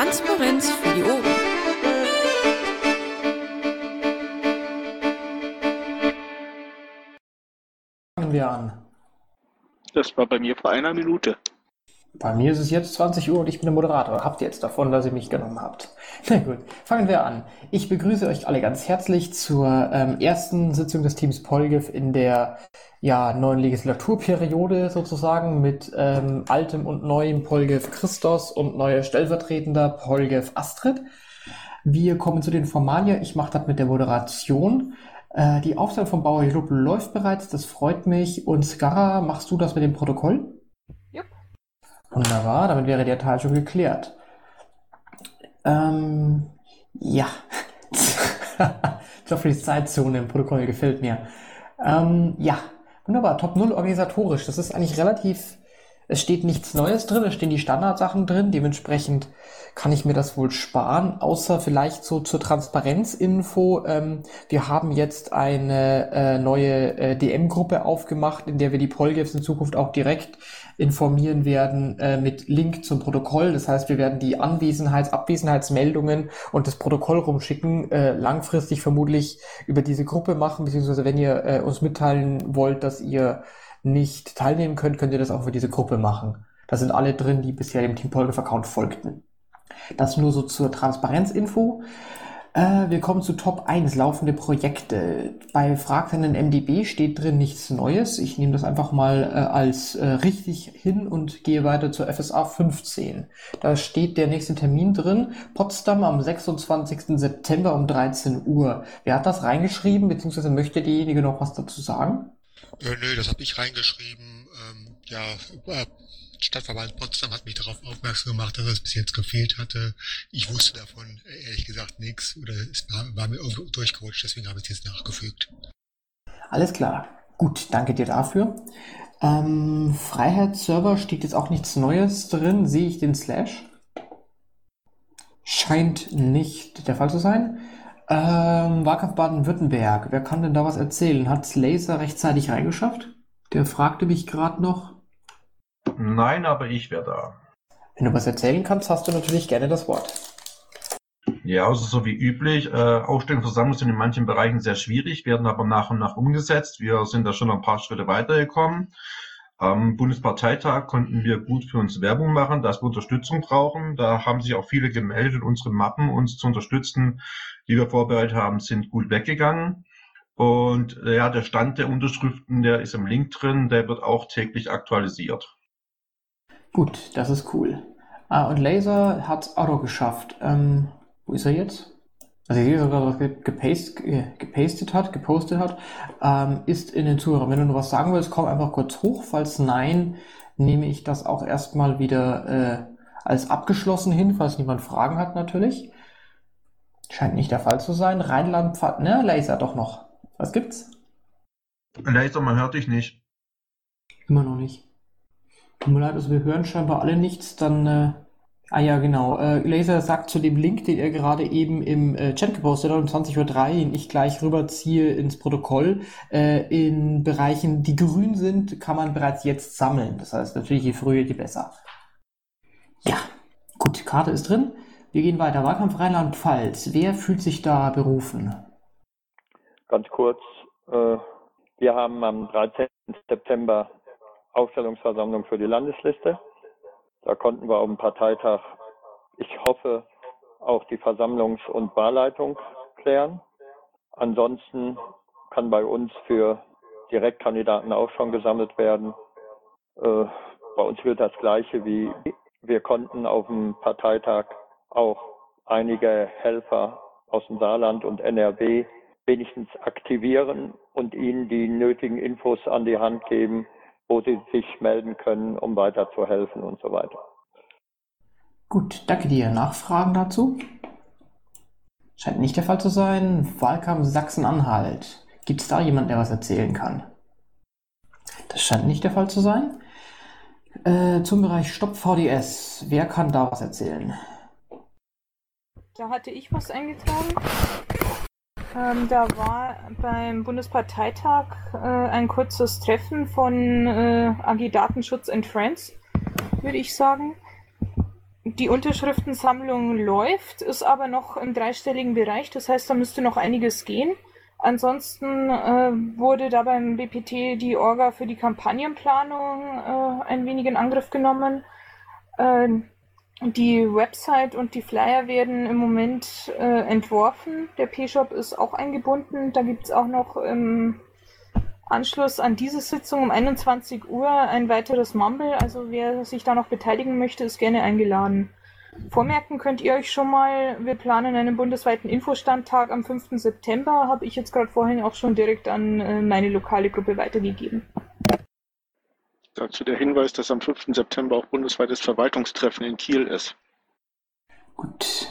Transparenz für die Ohren. Fangen wir an. Das war bei mir vor einer Minute. Bei mir ist es jetzt 20 Uhr und ich bin der Moderator. Habt ihr jetzt davon, dass ihr mich genommen habt? Na gut, fangen wir an. Ich begrüße euch alle ganz herzlich zur ähm, ersten Sitzung des Teams Polgif in der ja, neuen Legislaturperiode sozusagen mit ähm, altem und neuem Polgif Christos und neuer stellvertretender Polgif Astrid. Wir kommen zu den Formalien. Ich mache das mit der Moderation. Äh, die Aufstellung vom Bauer Jupp läuft bereits, das freut mich. Und Skara, machst du das mit dem Protokoll? Wunderbar, damit wäre der Teil schon geklärt. Ähm, ja. viel Zeitzone im Protokoll gefällt mir. Ähm, ja, wunderbar. Top 0 organisatorisch. Das ist eigentlich relativ, es steht nichts Neues drin, es stehen die Standardsachen drin. Dementsprechend kann ich mir das wohl sparen, außer vielleicht so zur Transparenzinfo. Ähm, wir haben jetzt eine äh, neue äh, DM-Gruppe aufgemacht, in der wir die Polgefs in Zukunft auch direkt informieren werden äh, mit Link zum Protokoll. Das heißt, wir werden die Anwesenheits-, Abwesenheitsmeldungen und das Protokoll rumschicken, äh, langfristig vermutlich über diese Gruppe machen, beziehungsweise wenn ihr äh, uns mitteilen wollt, dass ihr nicht teilnehmen könnt, könnt ihr das auch für diese Gruppe machen. Da sind alle drin, die bisher dem Team Polgef-Account folgten. Das nur so zur Transparenzinfo. Äh, wir kommen zu Top 1, laufende Projekte. Bei fragenden MDB steht drin nichts Neues. Ich nehme das einfach mal äh, als äh, richtig hin und gehe weiter zur FSA 15. Da steht der nächste Termin drin, Potsdam am 26. September um 13 Uhr. Wer hat das reingeschrieben, beziehungsweise möchte derjenige noch was dazu sagen? Äh, nö, das habe ich reingeschrieben. Ähm, ja, äh, Stadtverband Potsdam hat mich darauf aufmerksam gemacht, dass es bis jetzt gefehlt hatte. Ich wusste davon ehrlich gesagt nichts oder es war, war mir irgendwo durchgerutscht, deswegen habe ich es jetzt nachgefügt. Alles klar. Gut, danke dir dafür. Ähm, Freiheitsserver steht jetzt auch nichts Neues drin. Sehe ich den Slash? Scheint nicht der Fall zu sein. Ähm, Wahlkampf Baden-Württemberg. Wer kann denn da was erzählen? Hat Laser rechtzeitig reingeschafft? Der fragte mich gerade noch. Nein, aber ich wäre da. Wenn du was erzählen kannst, hast du natürlich gerne das Wort. Ja, also so wie üblich. Äh, Aufstellungsversammlungen sind in manchen Bereichen sehr schwierig, werden aber nach und nach umgesetzt. Wir sind da schon ein paar Schritte weitergekommen. Am Bundesparteitag konnten wir gut für uns Werbung machen, dass wir Unterstützung brauchen. Da haben sich auch viele gemeldet. Unsere Mappen, uns zu unterstützen, die wir vorbereitet haben, sind gut weggegangen. Und ja, der Stand der Unterschriften, der ist im Link drin, der wird auch täglich aktualisiert. Gut, das ist cool. Ah, und Laser hat auch noch geschafft. Ähm, wo ist er jetzt? Also ich sehe sogar, was gepastet, gepastet hat, gepostet hat, ähm, ist in den Zuhörern. Wenn du noch was sagen willst, komm einfach kurz hoch. Falls nein, nehme ich das auch erstmal wieder äh, als abgeschlossen hin, falls niemand Fragen hat natürlich. Scheint nicht der Fall zu sein. Rheinland, Pfad, ne, Laser doch noch. Was gibt's? Laser, man hört dich nicht. Immer noch nicht. Tut mir leid, also wir hören scheinbar alle nichts, dann, äh, ah ja, genau, äh, Laser sagt zu dem Link, den er gerade eben im äh, Chat gepostet hat, um 20.03 Uhr, den ich gleich rüberziehe ins Protokoll, äh, in Bereichen, die grün sind, kann man bereits jetzt sammeln. Das heißt natürlich, je früher, je besser. Ja, gut, Karte ist drin. Wir gehen weiter. Wahlkampf Rheinland-Pfalz. Wer fühlt sich da berufen? Ganz kurz. Äh, wir haben am 13. September Aufstellungsversammlung für die Landesliste. Da konnten wir auf dem Parteitag, ich hoffe, auch die Versammlungs- und Wahlleitung klären. Ansonsten kann bei uns für Direktkandidaten auch schon gesammelt werden. Äh, bei uns gilt das Gleiche wie wir konnten auf dem Parteitag auch einige Helfer aus dem Saarland und NRW wenigstens aktivieren und ihnen die nötigen Infos an die Hand geben, wo sie sich melden können, um weiterzuhelfen und so weiter. Gut, danke dir. Nachfragen dazu? Scheint nicht der Fall zu sein. Wahlkampf Sachsen-Anhalt. Gibt es da jemanden, der was erzählen kann? Das scheint nicht der Fall zu sein. Äh, zum Bereich Stopp VDS. Wer kann da was erzählen? Da hatte ich was eingetragen. Ähm, da war beim Bundesparteitag äh, ein kurzes Treffen von äh, AG Datenschutz and Friends, würde ich sagen. die Unterschriftensammlung läuft, ist aber noch im dreistelligen Bereich. Das heißt, da müsste noch einiges gehen. Ansonsten äh, wurde da beim BPT die Orga für die Kampagnenplanung äh, ein wenig in Angriff genommen. Die Website und die Flyer werden im Moment äh, entworfen. Der P-Shop ist auch eingebunden. Da gibt es auch noch im Anschluss an diese Sitzung um 21 Uhr ein weiteres Mumble. Also wer sich da noch beteiligen möchte, ist gerne eingeladen. Vormerken könnt ihr euch schon mal, wir planen einen bundesweiten Infostandtag am 5. September, habe ich jetzt gerade vorhin auch schon direkt an äh, meine lokale Gruppe weitergegeben. Dazu der Hinweis, dass am 5. September auch bundesweites Verwaltungstreffen in Kiel ist. Gut.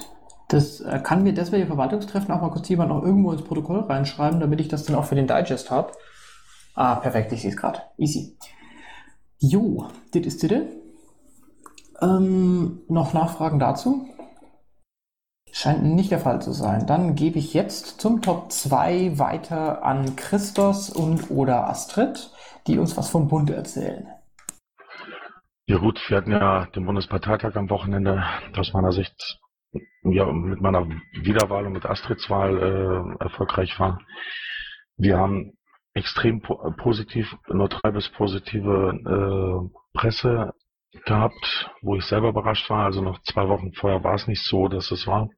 Das äh, kann mir deswegen Verwaltungstreffen auch mal kurz jemand noch irgendwo ins Protokoll reinschreiben, damit ich das dann auch für den Digest habe. Ah, perfekt, ich sehe es gerade. Easy. Jo, das ist das. Ähm, noch Nachfragen dazu? Scheint nicht der Fall zu sein. Dann gebe ich jetzt zum Top 2 weiter an Christos und oder Astrid, die uns was vom Bund erzählen. Ja gut, wir hatten ja den Bundesparteitag am Wochenende. Aus meiner Sicht, ja, mit meiner Wiederwahl und mit Astrids Wahl äh, erfolgreich war. Wir haben extrem po positiv, neutral bis positive äh, Presse gehabt, wo ich selber überrascht war. Also noch zwei Wochen vorher war es nicht so, dass es war.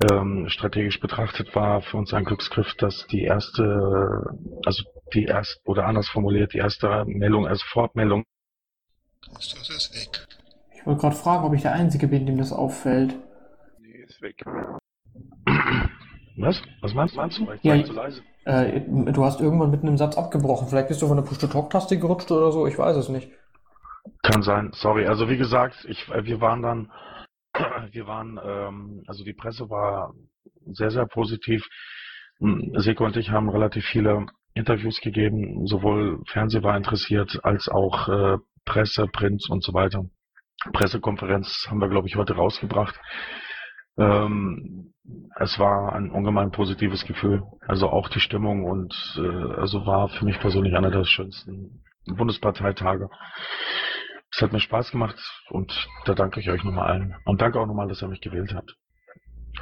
Ähm, strategisch betrachtet war für uns ein Glücksgriff, dass die erste, also die erste, oder anders formuliert, die erste Meldung als Fortmeldung. Christus ist weg. Ich wollte gerade fragen, ob ich der Einzige bin, dem das auffällt. Nee, ist weg. Was? Was meinst, meinst du? Ich Ja, war zu leise. Äh, du hast irgendwann mitten im Satz abgebrochen. Vielleicht bist du von der Push-to-Talk-Taste gerutscht oder so. Ich weiß es nicht. Kann sein, sorry. Also wie gesagt, ich, äh, wir waren dann, wir waren, ähm, also die Presse war sehr, sehr positiv. Hm, Seko und ich haben relativ viele Interviews gegeben, sowohl Fernseh war interessiert als auch äh, Presse, Print und so weiter. Pressekonferenz haben wir, glaube ich, heute rausgebracht. Ähm, es war ein ungemein positives Gefühl. Also auch die Stimmung und äh, also war für mich persönlich einer der schönsten Bundesparteitage. Es hat mir Spaß gemacht und da danke ich euch nochmal allen. Und danke auch nochmal, dass ihr mich gewählt habt.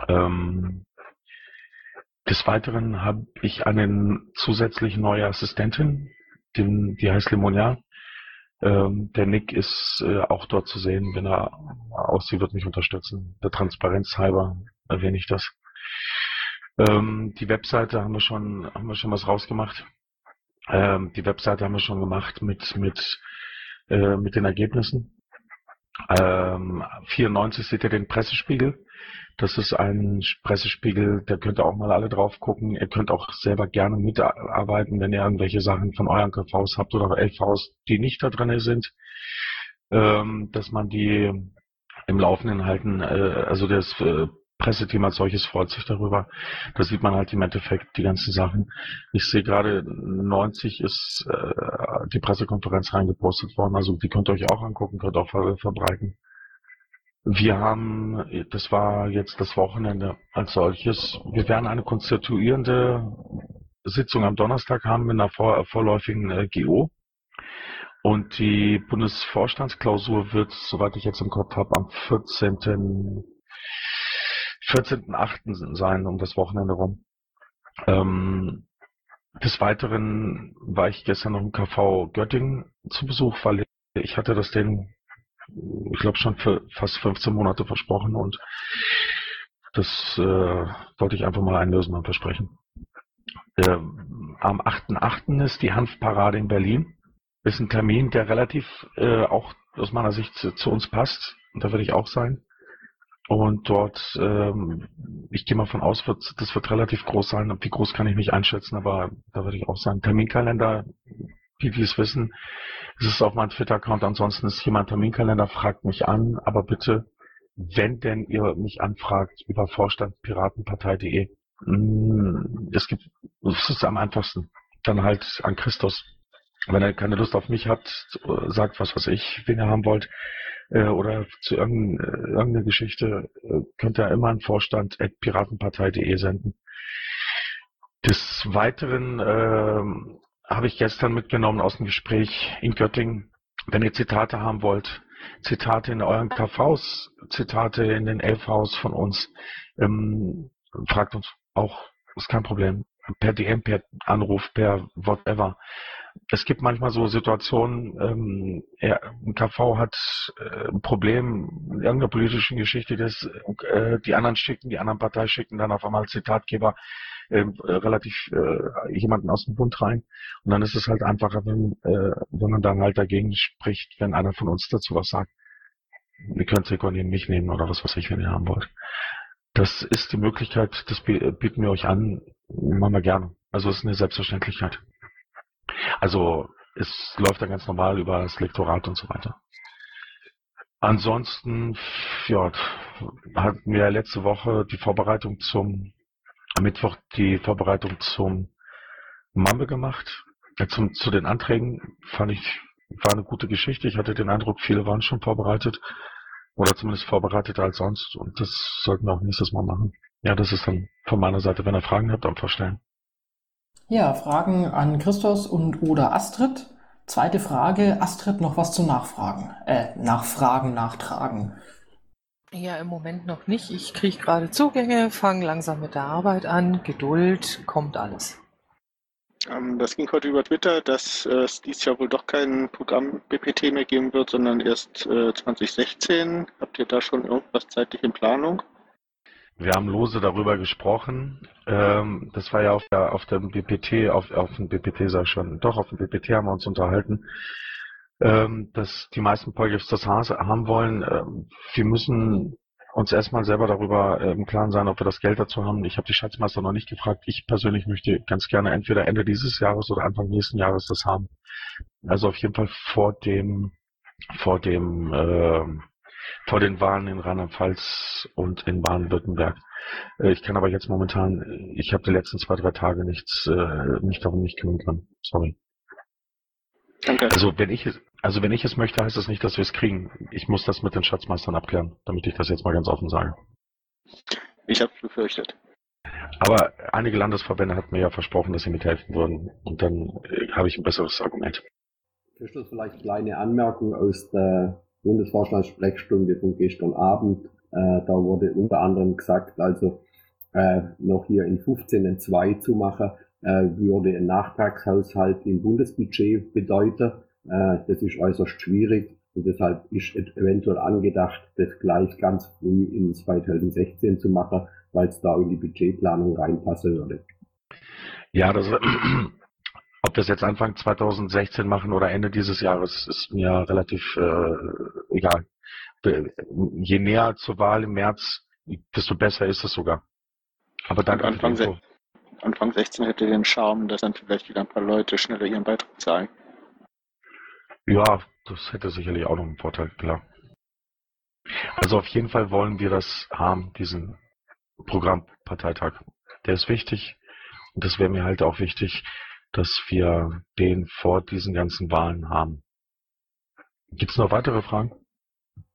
Ähm, des Weiteren habe ich eine zusätzlich neue Assistentin, den, die heißt Limonia. Ähm, der Nick ist äh, auch dort zu sehen, wenn er aussieht, wird mich unterstützen. Der Transparenz halber erwähne ich das. Ähm, die Webseite haben wir schon, haben wir schon was rausgemacht. Ähm, die Webseite haben wir schon gemacht mit, mit, äh, mit den Ergebnissen. Ähm, 94 seht ihr den Pressespiegel. Das ist ein Pressespiegel, da könnt ihr auch mal alle drauf gucken. Ihr könnt auch selber gerne mitarbeiten, wenn ihr irgendwelche Sachen von euren KVs habt oder LVs, die nicht da drin sind, ähm, dass man die im Laufenden halten, äh, also das äh, Presseteam als solches freut sich darüber. Da sieht man halt im Endeffekt die ganzen Sachen. Ich sehe gerade 90 ist äh, die Pressekonferenz reingepostet worden, also die könnt ihr euch auch angucken, könnt auch ver verbreiten. Wir haben, das war jetzt das Wochenende als solches, wir werden eine konstituierende Sitzung am Donnerstag haben mit einer vor, vorläufigen äh, GO. Und die Bundesvorstandsklausur wird, soweit ich jetzt im Kopf habe, am 14. 14.8. sein, um das Wochenende rum. Ähm, des Weiteren war ich gestern noch im KV Göttingen zu Besuch, weil ich hatte das den ich glaube schon für fast 15 Monate versprochen und das äh, wollte ich einfach mal einlösen und versprechen. Äh, am 8.8. ist die Hanfparade in Berlin. Ist ein Termin, der relativ äh, auch aus meiner Sicht zu, zu, uns passt. Und da werde ich auch sein. Und dort, ähm, ich gehe mal von aus, wird, das wird relativ groß sein. Wie groß kann ich nicht einschätzen, aber da werde ich auch sein. Terminkalender, wie die es wissen, es ist auf meinem Twitter-Account. Ansonsten ist hier mein Terminkalender. Fragt mich an. Aber bitte, wenn denn ihr mich anfragt über vorstandpiratenpartei.de, mm, es gibt, es ist am einfachsten. Dann halt an Christus. Wenn er keine Lust auf mich hat, sagt was, was ich, wen ihr haben wollt, äh, oder zu irgendeiner Geschichte, äh, könnt ihr immer an Vorstand at piratenpartei.de senden. Des Weiteren äh, habe ich gestern mitgenommen aus dem Gespräch in Göttingen. Wenn ihr Zitate haben wollt, Zitate in euren KVs, Zitate in den LVs von uns. Ähm, fragt uns auch, ist kein Problem. Per DM, per Anruf, per whatever. Es gibt manchmal so Situationen, ähm, er, ein KV hat äh, ein Problem in irgendeiner politischen Geschichte, das, äh, die anderen schicken, die anderen Partei schicken dann auf einmal Zitatgeber äh, relativ äh, jemanden aus dem Bund rein. Und dann ist es halt einfacher, wenn, äh, wenn man dann halt dagegen spricht, wenn einer von uns dazu was sagt. Ihr könnt Sekunde mich nehmen oder was weiß ich, wenn ihr haben wollt. Das ist die Möglichkeit, das bieten wir euch an, machen wir gerne. Also es ist eine Selbstverständlichkeit. Also es läuft dann ganz normal über das Lektorat und so weiter. Ansonsten, ja, hatten wir letzte Woche die Vorbereitung zum, am Mittwoch die Vorbereitung zum Mambe gemacht. Zum, zu den Anträgen fand ich, war eine gute Geschichte. Ich hatte den Eindruck, viele waren schon vorbereitet. Oder zumindest vorbereiteter als sonst. Und das sollten wir auch nächstes Mal machen. Ja, das ist dann von meiner Seite. Wenn ihr Fragen habt, einfach stellen. Ja, Fragen an Christos und oder Astrid. Zweite Frage, Astrid, noch was zu Nachfragen? Äh, Nachfragen, Nachtragen. Ja, im Moment noch nicht. Ich kriege gerade Zugänge, fange langsam mit der Arbeit an. Geduld, kommt alles. Ähm, das ging heute über Twitter, dass äh, es dieses Jahr wohl doch kein Programm BPT mehr geben wird, sondern erst äh, 2016. Habt ihr da schon irgendwas zeitlich in Planung? Wir haben lose darüber gesprochen. Ähm, das war ja auf der auf dem BPT, auf, auf dem BPT sag ich schon, doch auf dem BPT haben wir uns unterhalten, ähm, dass die meisten Polgifs das haben wollen. Ähm, wir müssen uns erstmal selber darüber äh, im Klaren sein, ob wir das Geld dazu haben. Ich habe die Schatzmeister noch nicht gefragt. Ich persönlich möchte ganz gerne entweder Ende dieses Jahres oder Anfang nächsten Jahres das haben. Also auf jeden Fall vor dem vor dem äh, vor den Wahlen in Rheinland-Pfalz und in Baden-Württemberg. Äh, ich kann aber jetzt momentan, ich habe die letzten zwei, drei Tage nichts, äh, mich darum nicht kümmern können. Sorry. Danke. Also wenn ich es, also wenn ich es möchte, heißt das nicht, dass wir es kriegen. Ich muss das mit den Schatzmeistern abklären, damit ich das jetzt mal ganz offen sage. Ich habe befürchtet. Aber einige Landesverbände hatten mir ja versprochen, dass sie mithelfen würden. Und dann äh, habe ich ein besseres Argument. Christus, vielleicht eine kleine Anmerkung aus der Bundesvorstandssprechstunde von gestern Abend. Äh, da wurde unter anderem gesagt, also äh, noch hier in 15.2 zu machen, äh, würde ein Nachtragshaushalt im Bundesbudget bedeuten. Äh, das ist äußerst schwierig und deshalb ist eventuell angedacht, das gleich ganz früh in 2016 zu machen, weil es da in die Budgetplanung reinpassen würde. Ja, das, ob das jetzt Anfang 2016 machen oder Ende dieses Jahres, ist mir relativ äh, egal. Je näher zur Wahl im März, desto besser ist es sogar. Aber dann Anfang, se Anfang 16 hätte den Charme, dass dann vielleicht wieder ein paar Leute schneller ihren Beitrag zahlen. Ja, das hätte sicherlich auch noch einen Vorteil, klar. Also auf jeden Fall wollen wir das haben, diesen Programmparteitag. Der ist wichtig und das wäre mir halt auch wichtig, dass wir den vor diesen ganzen Wahlen haben. Gibt es noch weitere Fragen?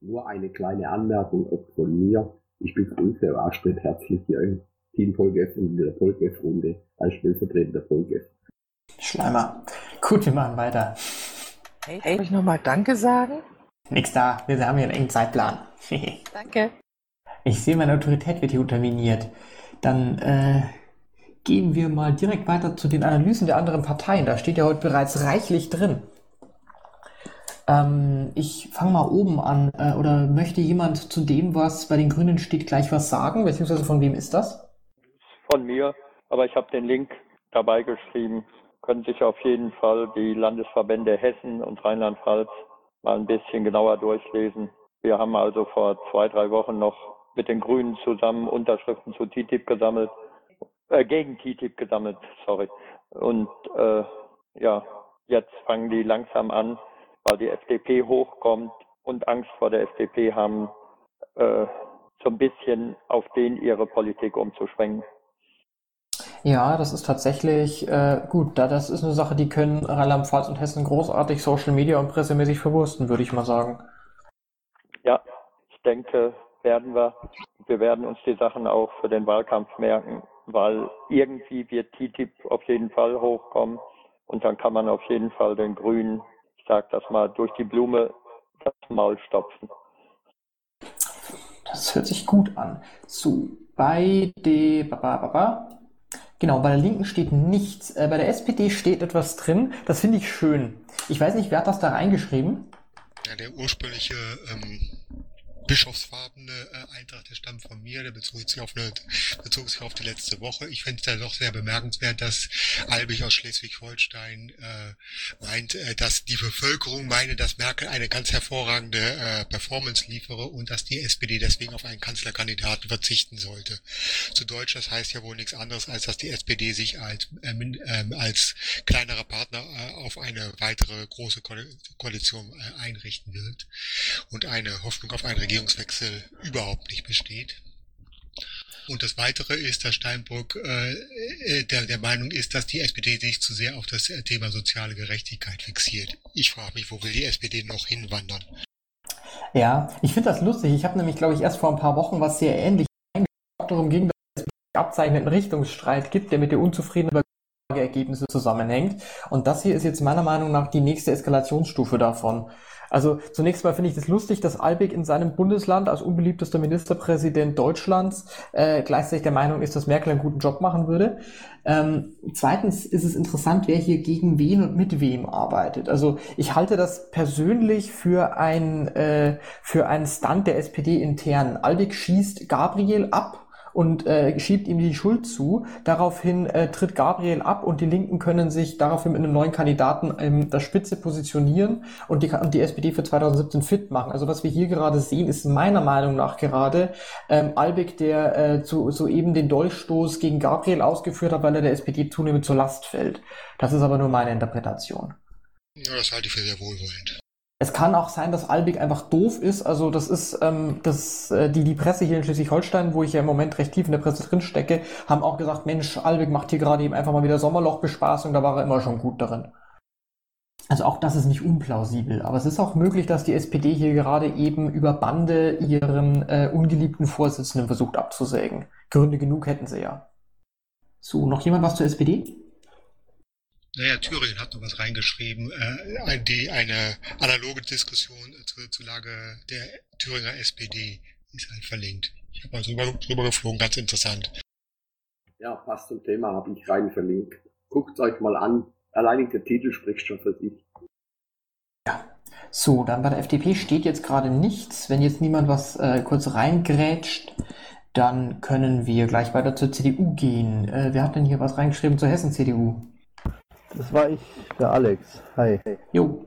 Nur eine kleine Anmerkung auch von mir. Ich begrüße Astrid herzlich hier im Team Polgef und in der Polgef-Runde als stellvertretender Polgef. Schleimer. Gut, wir machen weiter. Hey, hey. Soll ich nochmal Danke sagen? Nix da, wir haben hier einen engen Zeitplan. Danke. Ich sehe, meine Autorität wird hier unterminiert. Dann äh, gehen wir mal direkt weiter zu den Analysen der anderen Parteien. Da steht ja heute bereits reichlich drin. Ähm, ich fange mal oben an. Äh, oder möchte jemand zu dem, was bei den Grünen steht, gleich was sagen? Beziehungsweise von wem ist das? Von mir, aber ich habe den Link dabei geschrieben. Können sich auf jeden Fall die Landesverbände Hessen und Rheinland-Pfalz mal ein bisschen genauer durchlesen. Wir haben also vor zwei, drei Wochen noch mit den Grünen zusammen Unterschriften zu TTIP gesammelt äh, gegen TTIP gesammelt, sorry. Und äh, ja, jetzt fangen die langsam an, weil die FDP hochkommt und Angst vor der FDP haben, äh, so ein bisschen auf den ihre Politik umzuschwenken. Ja, das ist tatsächlich äh, gut. Da das ist eine Sache, die können Rheinland-Pfalz und Hessen großartig Social Media und pressemäßig verwursten, würde ich mal sagen. Ja, ich denke, werden wir. Wir werden uns die Sachen auch für den Wahlkampf merken weil irgendwie wird TTIP auf jeden Fall hochkommen und dann kann man auf jeden Fall den Grünen, ich sage das mal, durch die Blume das Maul stopfen. Das hört sich gut an. So, bei der, genau, bei der Linken steht nichts. Äh, bei der SPD steht etwas drin. Das finde ich schön. Ich weiß nicht, wer hat das da reingeschrieben? Ja, der ursprüngliche ähm, bischofsfarbene äh, Eintrag, der stammt von mir, der bezog sich auf, eine, bezog sich auf die letzte Woche. Ich finde es da doch sehr bemerkenswert, dass Albig aus Schleswig-Holstein äh, meint, äh, dass die Bevölkerung meine, dass Merkel eine ganz hervorragende äh, Performance liefere und dass die SPD deswegen auf einen Kanzlerkandidaten verzichten sollte. Zu Deutsch, das heißt ja wohl nichts anderes, als dass die SPD sich als, äh, äh, als kleinerer Partner äh, auf eine weitere große Ko Koalition äh, einrichten wird und eine Hoffnung auf eine Regierung Regierungswechsel überhaupt nicht besteht. Und das Weitere ist, dass Steinbrück äh, äh, der, der Meinung ist, dass die SPD sich zu sehr auf das Thema soziale Gerechtigkeit fixiert. Ich frage mich, wo will die SPD noch hinwandern? Ja, ich finde das lustig. Ich habe nämlich, glaube ich, erst vor ein paar Wochen was sehr ähnlich darum ging, dass es abzeichneten Richtungsstreit gibt, der mit der unzufriedenen Ergebnisse zusammenhängt. Und das hier ist jetzt meiner Meinung nach die nächste Eskalationsstufe davon. Also zunächst mal finde ich das lustig, dass Albeck in seinem Bundesland als unbeliebtester Ministerpräsident Deutschlands äh, gleichzeitig der Meinung ist, dass Merkel einen guten Job machen würde. Ähm, zweitens ist es interessant, wer hier gegen wen und mit wem arbeitet. Also ich halte das persönlich für ein äh, für einen Stunt der SPD intern. Albeck schießt Gabriel ab und äh, schiebt ihm die Schuld zu. Daraufhin äh, tritt Gabriel ab und die Linken können sich daraufhin mit einem neuen Kandidaten ähm, der Spitze positionieren und die, und die SPD für 2017 fit machen. Also was wir hier gerade sehen, ist meiner Meinung nach gerade ähm, Albeck, der äh, zu, soeben den Dolchstoß gegen Gabriel ausgeführt hat, weil er der SPD zunehmend zur Last fällt. Das ist aber nur meine Interpretation. Ja, das halte ich für sehr wohlwollend. Es kann auch sein, dass Albig einfach doof ist. Also das ist ähm, das, äh, die, die Presse hier in Schleswig-Holstein, wo ich ja im Moment recht tief in der Presse drin stecke, haben auch gesagt, Mensch, Albig macht hier gerade eben einfach mal wieder Sommerlochbespaßung, da war er immer schon gut darin. Also auch das ist nicht unplausibel, aber es ist auch möglich, dass die SPD hier gerade eben über Bande ihren äh, ungeliebten Vorsitzenden versucht abzusägen. Gründe genug hätten sie ja. So, noch jemand was zur SPD? Naja, Thüringen hat noch was reingeschrieben, äh, die, eine analoge Diskussion äh, zur, zur Lage der Thüringer SPD ist halt verlinkt. Ich habe mal drüber, drüber geflogen, ganz interessant. Ja, passt zum Thema, habe ich rein verlinkt. Guckt euch mal an. Allein der Titel spricht schon für sich. Ja. So, dann bei der FDP steht jetzt gerade nichts. Wenn jetzt niemand was äh, kurz reingrätscht, dann können wir gleich weiter zur CDU gehen. Äh, wer hat denn hier was reingeschrieben zur Hessen-CDU? Das war ich, der Alex. Hi. Jo.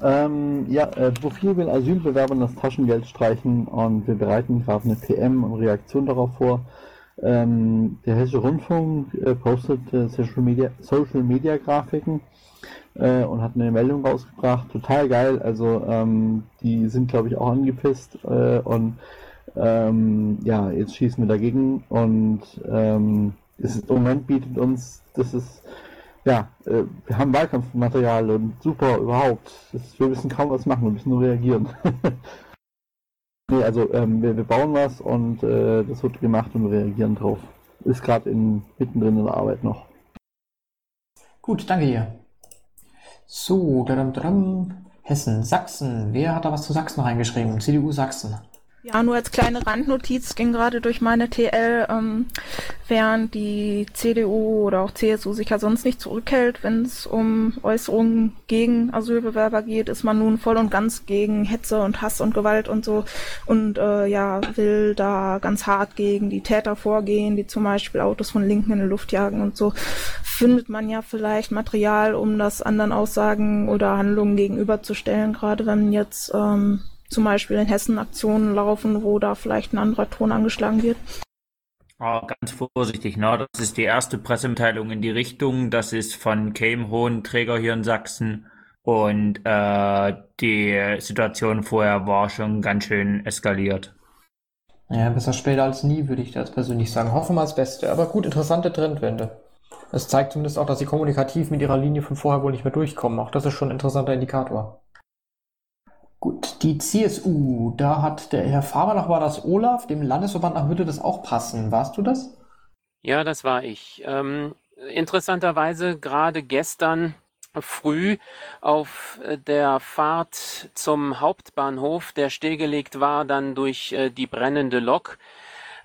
Ähm, ja, äh, Profil will Asylbewerbern das Taschengeld streichen und wir bereiten gerade eine PM und Reaktion darauf vor. Ähm, der Hessische Rundfunk äh, postet äh, Social, Media, Social Media Grafiken äh, und hat eine Meldung rausgebracht. Total geil. Also ähm, die sind, glaube ich, auch angepisst äh, und ähm, ja, jetzt schießen wir dagegen und ähm, es ist, im Moment bietet uns, das ist ja, äh, wir haben Wahlkampfmaterial und super überhaupt. Das, wir müssen kaum was machen, wir müssen nur reagieren. nee, also ähm, wir, wir, bauen was und äh, das wird gemacht und wir reagieren drauf. Ist gerade in, mittendrin in der Arbeit noch. Gut, danke dir. So, dadam, dadam. Hessen, Sachsen. Wer hat da was zu Sachsen reingeschrieben? CDU Sachsen. Ja, nur als kleine Randnotiz ging gerade durch meine TL, ähm, während die CDU oder auch CSU sich ja sonst nicht zurückhält, wenn es um Äußerungen gegen Asylbewerber geht, ist man nun voll und ganz gegen Hetze und Hass und Gewalt und so und äh, ja, will da ganz hart gegen die Täter vorgehen, die zum Beispiel Autos von Linken in die Luft jagen und so. Findet man ja vielleicht Material, um das anderen Aussagen oder Handlungen gegenüberzustellen, gerade wenn jetzt ähm, zum Beispiel in Hessen Aktionen laufen, wo da vielleicht ein anderer Ton angeschlagen wird? Oh, ganz vorsichtig, ne? Das ist die erste Pressemitteilung in die Richtung. Das ist von Cam Hohn, Träger hier in Sachsen. Und äh, die Situation vorher war schon ganz schön eskaliert. Ja, besser später als nie, würde ich das persönlich sagen. Hoffen wir das Beste. Aber gut, interessante Trendwende. Es zeigt zumindest auch, dass sie kommunikativ mit ihrer Linie von vorher wohl nicht mehr durchkommen. Auch das ist schon ein interessanter Indikator. Gut, die CSU, da hat der Herr Faberlach war das Olaf, dem Landesverband nach würde das auch passen. Warst du das? Ja, das war ich. Ähm, interessanterweise gerade gestern früh auf äh, der Fahrt zum Hauptbahnhof, der stillgelegt war dann durch äh, die brennende Lok,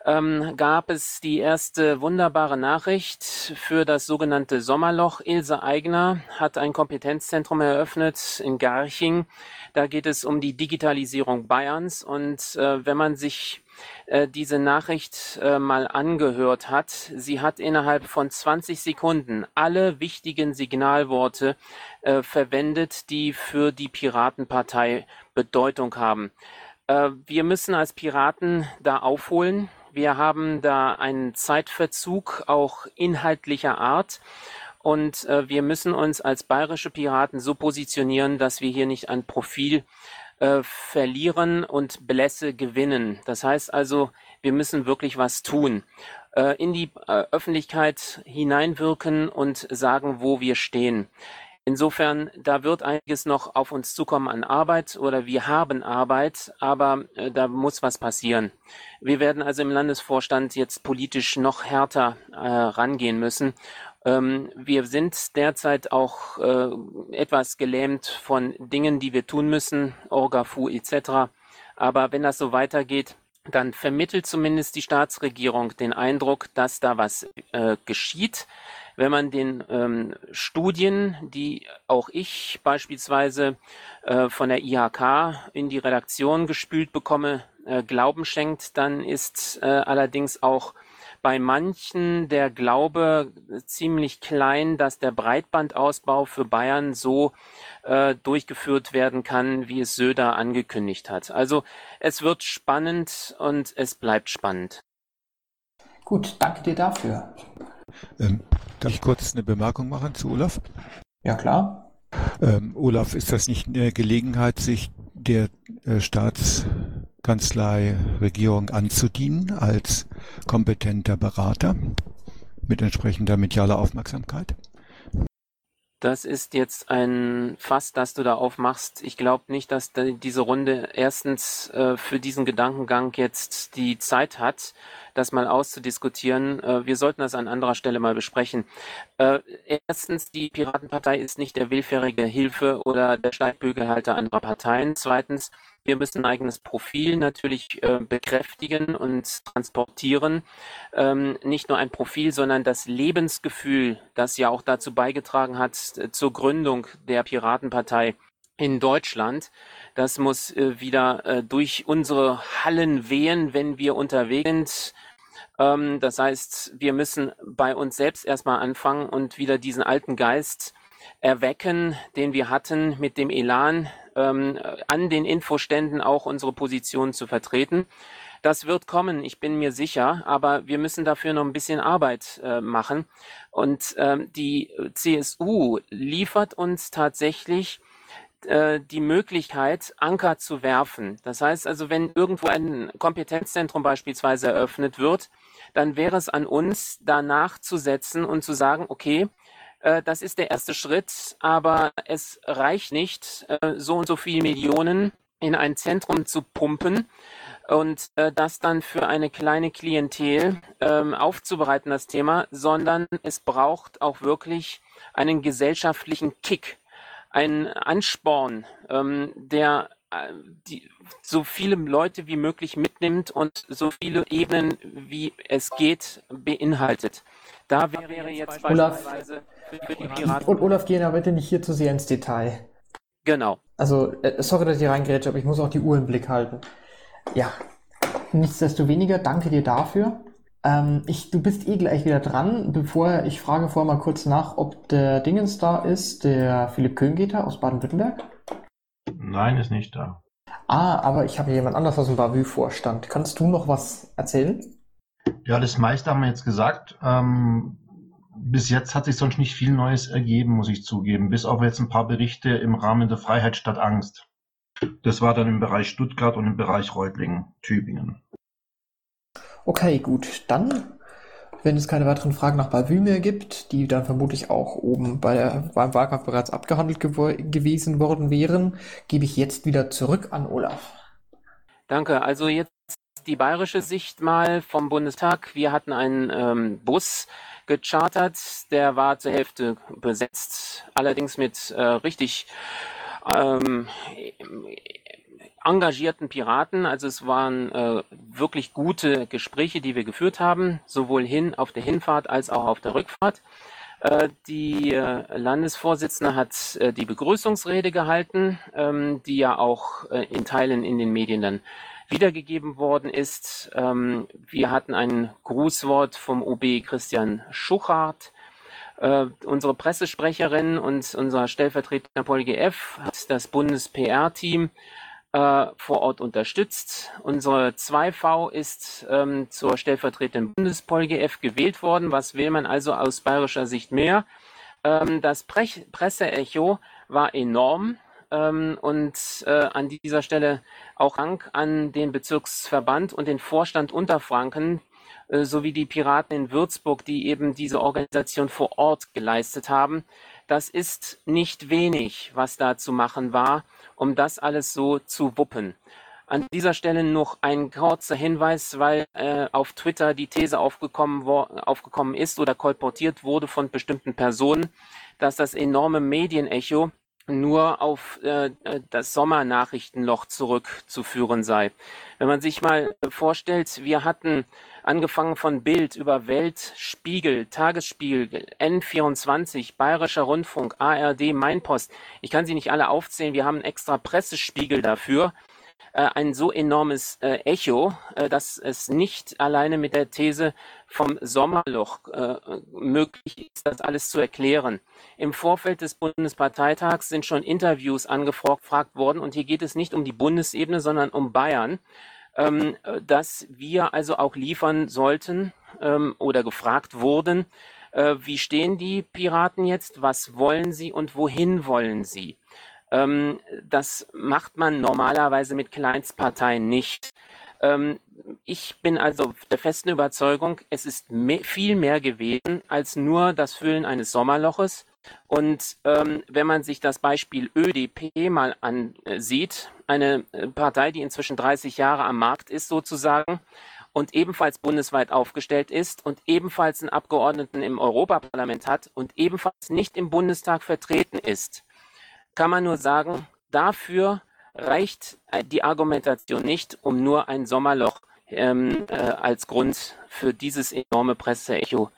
ähm, gab es die erste wunderbare Nachricht für das sogenannte Sommerloch. Ilse Aigner hat ein Kompetenzzentrum eröffnet in Garching. Da geht es um die Digitalisierung Bayerns. Und äh, wenn man sich äh, diese Nachricht äh, mal angehört hat, sie hat innerhalb von 20 Sekunden alle wichtigen Signalworte äh, verwendet, die für die Piratenpartei Bedeutung haben. Äh, wir müssen als Piraten da aufholen. Wir haben da einen Zeitverzug auch inhaltlicher Art. Und äh, wir müssen uns als bayerische Piraten so positionieren, dass wir hier nicht ein Profil äh, verlieren und Blässe gewinnen. Das heißt also, wir müssen wirklich was tun, äh, in die äh, Öffentlichkeit hineinwirken und sagen, wo wir stehen. Insofern, da wird einiges noch auf uns zukommen an Arbeit oder wir haben Arbeit, aber äh, da muss was passieren. Wir werden also im Landesvorstand jetzt politisch noch härter äh, rangehen müssen. Ähm, wir sind derzeit auch äh, etwas gelähmt von Dingen, die wir tun müssen, Orgafu etc. Aber wenn das so weitergeht, dann vermittelt zumindest die Staatsregierung den Eindruck, dass da was äh, geschieht wenn man den ähm, Studien, die auch ich beispielsweise äh, von der IHK in die Redaktion gespült bekomme, äh, Glauben schenkt, dann ist äh, allerdings auch bei manchen der Glaube ziemlich klein, dass der Breitbandausbau für Bayern so äh, durchgeführt werden kann, wie es Söder angekündigt hat. Also es wird spannend und es bleibt spannend. Gut, danke dir dafür. Ähm, darf ich kurz eine Bemerkung machen zu Olaf? Ja, klar. Ähm, Olaf, ist das nicht eine Gelegenheit, sich der äh, Staatskanzlei, Regierung anzudienen als kompetenter Berater mit entsprechender medialer Aufmerksamkeit? Das ist jetzt ein Fass, das du da aufmachst. Ich glaube nicht, dass diese Runde erstens äh, für diesen Gedankengang jetzt die Zeit hat, das mal auszudiskutieren. Äh, wir sollten das an anderer Stelle mal besprechen. Äh, erstens, die Piratenpartei ist nicht der willfährige Hilfe oder der Steigbügelhalter anderer Parteien. Zweitens, wir müssen ein eigenes Profil natürlich äh, bekräftigen und transportieren. Ähm, nicht nur ein Profil, sondern das Lebensgefühl, das ja auch dazu beigetragen hat äh, zur Gründung der Piratenpartei in Deutschland. Das muss äh, wieder äh, durch unsere Hallen wehen, wenn wir unterwegs sind. Ähm, das heißt, wir müssen bei uns selbst erstmal anfangen und wieder diesen alten Geist erwecken, den wir hatten mit dem Elan, ähm, an den Infoständen auch unsere Position zu vertreten. Das wird kommen, ich bin mir sicher, aber wir müssen dafür noch ein bisschen Arbeit äh, machen. Und ähm, die CSU liefert uns tatsächlich äh, die Möglichkeit, Anker zu werfen. Das heißt also, wenn irgendwo ein Kompetenzzentrum beispielsweise eröffnet wird, dann wäre es an uns, da nachzusetzen und zu sagen, okay, äh, das ist der erste Schritt, aber es reicht nicht, äh, so und so viele Millionen in ein Zentrum zu pumpen und äh, das dann für eine kleine Klientel ähm, aufzubereiten, das Thema, sondern es braucht auch wirklich einen gesellschaftlichen Kick, einen Ansporn, ähm, der die, so viele Leute wie möglich mitnimmt und so viele Ebenen wie es geht beinhaltet. Da wäre jetzt beispielsweise die Piraten. Und Olaf, gehen aber bitte nicht hier zu sehr ins Detail. Genau. Also, äh, sorry, dass ich hier reingrätsche, aber ich muss auch die Uhr im Blick halten. Ja. Nichtsdestoweniger, danke dir dafür. Ähm, ich, du bist eh gleich wieder dran. Bevor ich frage vorher mal kurz nach, ob der Dingens da ist, der Philipp Köngeter aus Baden-Württemberg. Nein, ist nicht da. Ah, aber ich habe jemand anders aus dem Bavü-Vorstand. Kannst du noch was erzählen? Ja, das meiste haben wir jetzt gesagt. Ähm, bis jetzt hat sich sonst nicht viel Neues ergeben, muss ich zugeben. Bis auf jetzt ein paar Berichte im Rahmen der Freiheit statt Angst. Das war dann im Bereich Stuttgart und im Bereich Reutlingen, Tübingen. Okay, gut. Dann, wenn es keine weiteren Fragen nach Bavü mehr gibt, die dann vermutlich auch oben bei der, beim Wahlkampf bereits abgehandelt gew gewesen worden wären, gebe ich jetzt wieder zurück an Olaf. Danke. Also jetzt die bayerische Sicht mal vom Bundestag. Wir hatten einen ähm, Bus gechartert, der war zur Hälfte besetzt, allerdings mit äh, richtig ähm, engagierten Piraten. Also es waren äh, wirklich gute Gespräche, die wir geführt haben, sowohl hin auf der Hinfahrt als auch auf der Rückfahrt. Äh, die äh, Landesvorsitzende hat äh, die Begrüßungsrede gehalten, ähm, die ja auch in Teilen in den Medien dann wiedergegeben worden ist. Ähm, wir hatten ein Grußwort vom OB Christian Schuchart. unsere Pressesprecherin und unser Stellvertreter Paul GF hat das Bundes-PR-Team äh, vor Ort unterstützt. Unsere 2V ist ähm, zur stellvertretenden Bundespol-GF gewählt worden. Was will man also aus bayerischer Sicht mehr? Ähm, das Pre Presseecho war enorm. Ähm, und äh, an dieser Stelle auch Dank an den Bezirksverband und den Vorstand Unterfranken äh, sowie die Piraten in Würzburg, die eben diese Organisation vor Ort geleistet haben. Das ist nicht wenig, was da zu machen war um das alles so zu wuppen. An dieser Stelle noch ein kurzer Hinweis, weil äh, auf Twitter die These aufgekommen, aufgekommen ist oder kolportiert wurde von bestimmten Personen, dass das enorme Medienecho nur auf äh, das Sommernachrichtenloch zurückzuführen sei. Wenn man sich mal vorstellt, wir hatten angefangen von Bild über Welt, Spiegel, Tagesspiegel, N24, Bayerischer Rundfunk, ARD, Mainpost. Ich kann sie nicht alle aufzählen. Wir haben extra Pressespiegel dafür. Äh, ein so enormes äh, Echo, äh, dass es nicht alleine mit der These vom Sommerloch möglich ist, das alles zu erklären. Im Vorfeld des Bundesparteitags sind schon Interviews angefragt worden und hier geht es nicht um die Bundesebene, sondern um Bayern ähm, dass wir also auch liefern sollten ähm, oder gefragt wurden, wie stehen die Piraten jetzt, was wollen sie und wohin wollen sie. Ähm, das macht man normalerweise mit Kleinstparteien nicht. Ähm, ich bin also der festen Überzeugung, es ist me viel mehr gewesen als nur das Füllen eines Sommerloches. Und ähm, wenn man sich das Beispiel ÖDP mal ansieht, eine äh, Partei, die inzwischen 30 Jahre am Markt ist sozusagen und ebenfalls bundesweit aufgestellt ist und ebenfalls einen Abgeordneten im Europaparlament hat und ebenfalls nicht im Bundestag vertreten ist, kann man nur sagen, dafür reicht äh, die Argumentation nicht, um nur ein Sommerloch ähm, äh, als Grund für dieses enorme Presseecho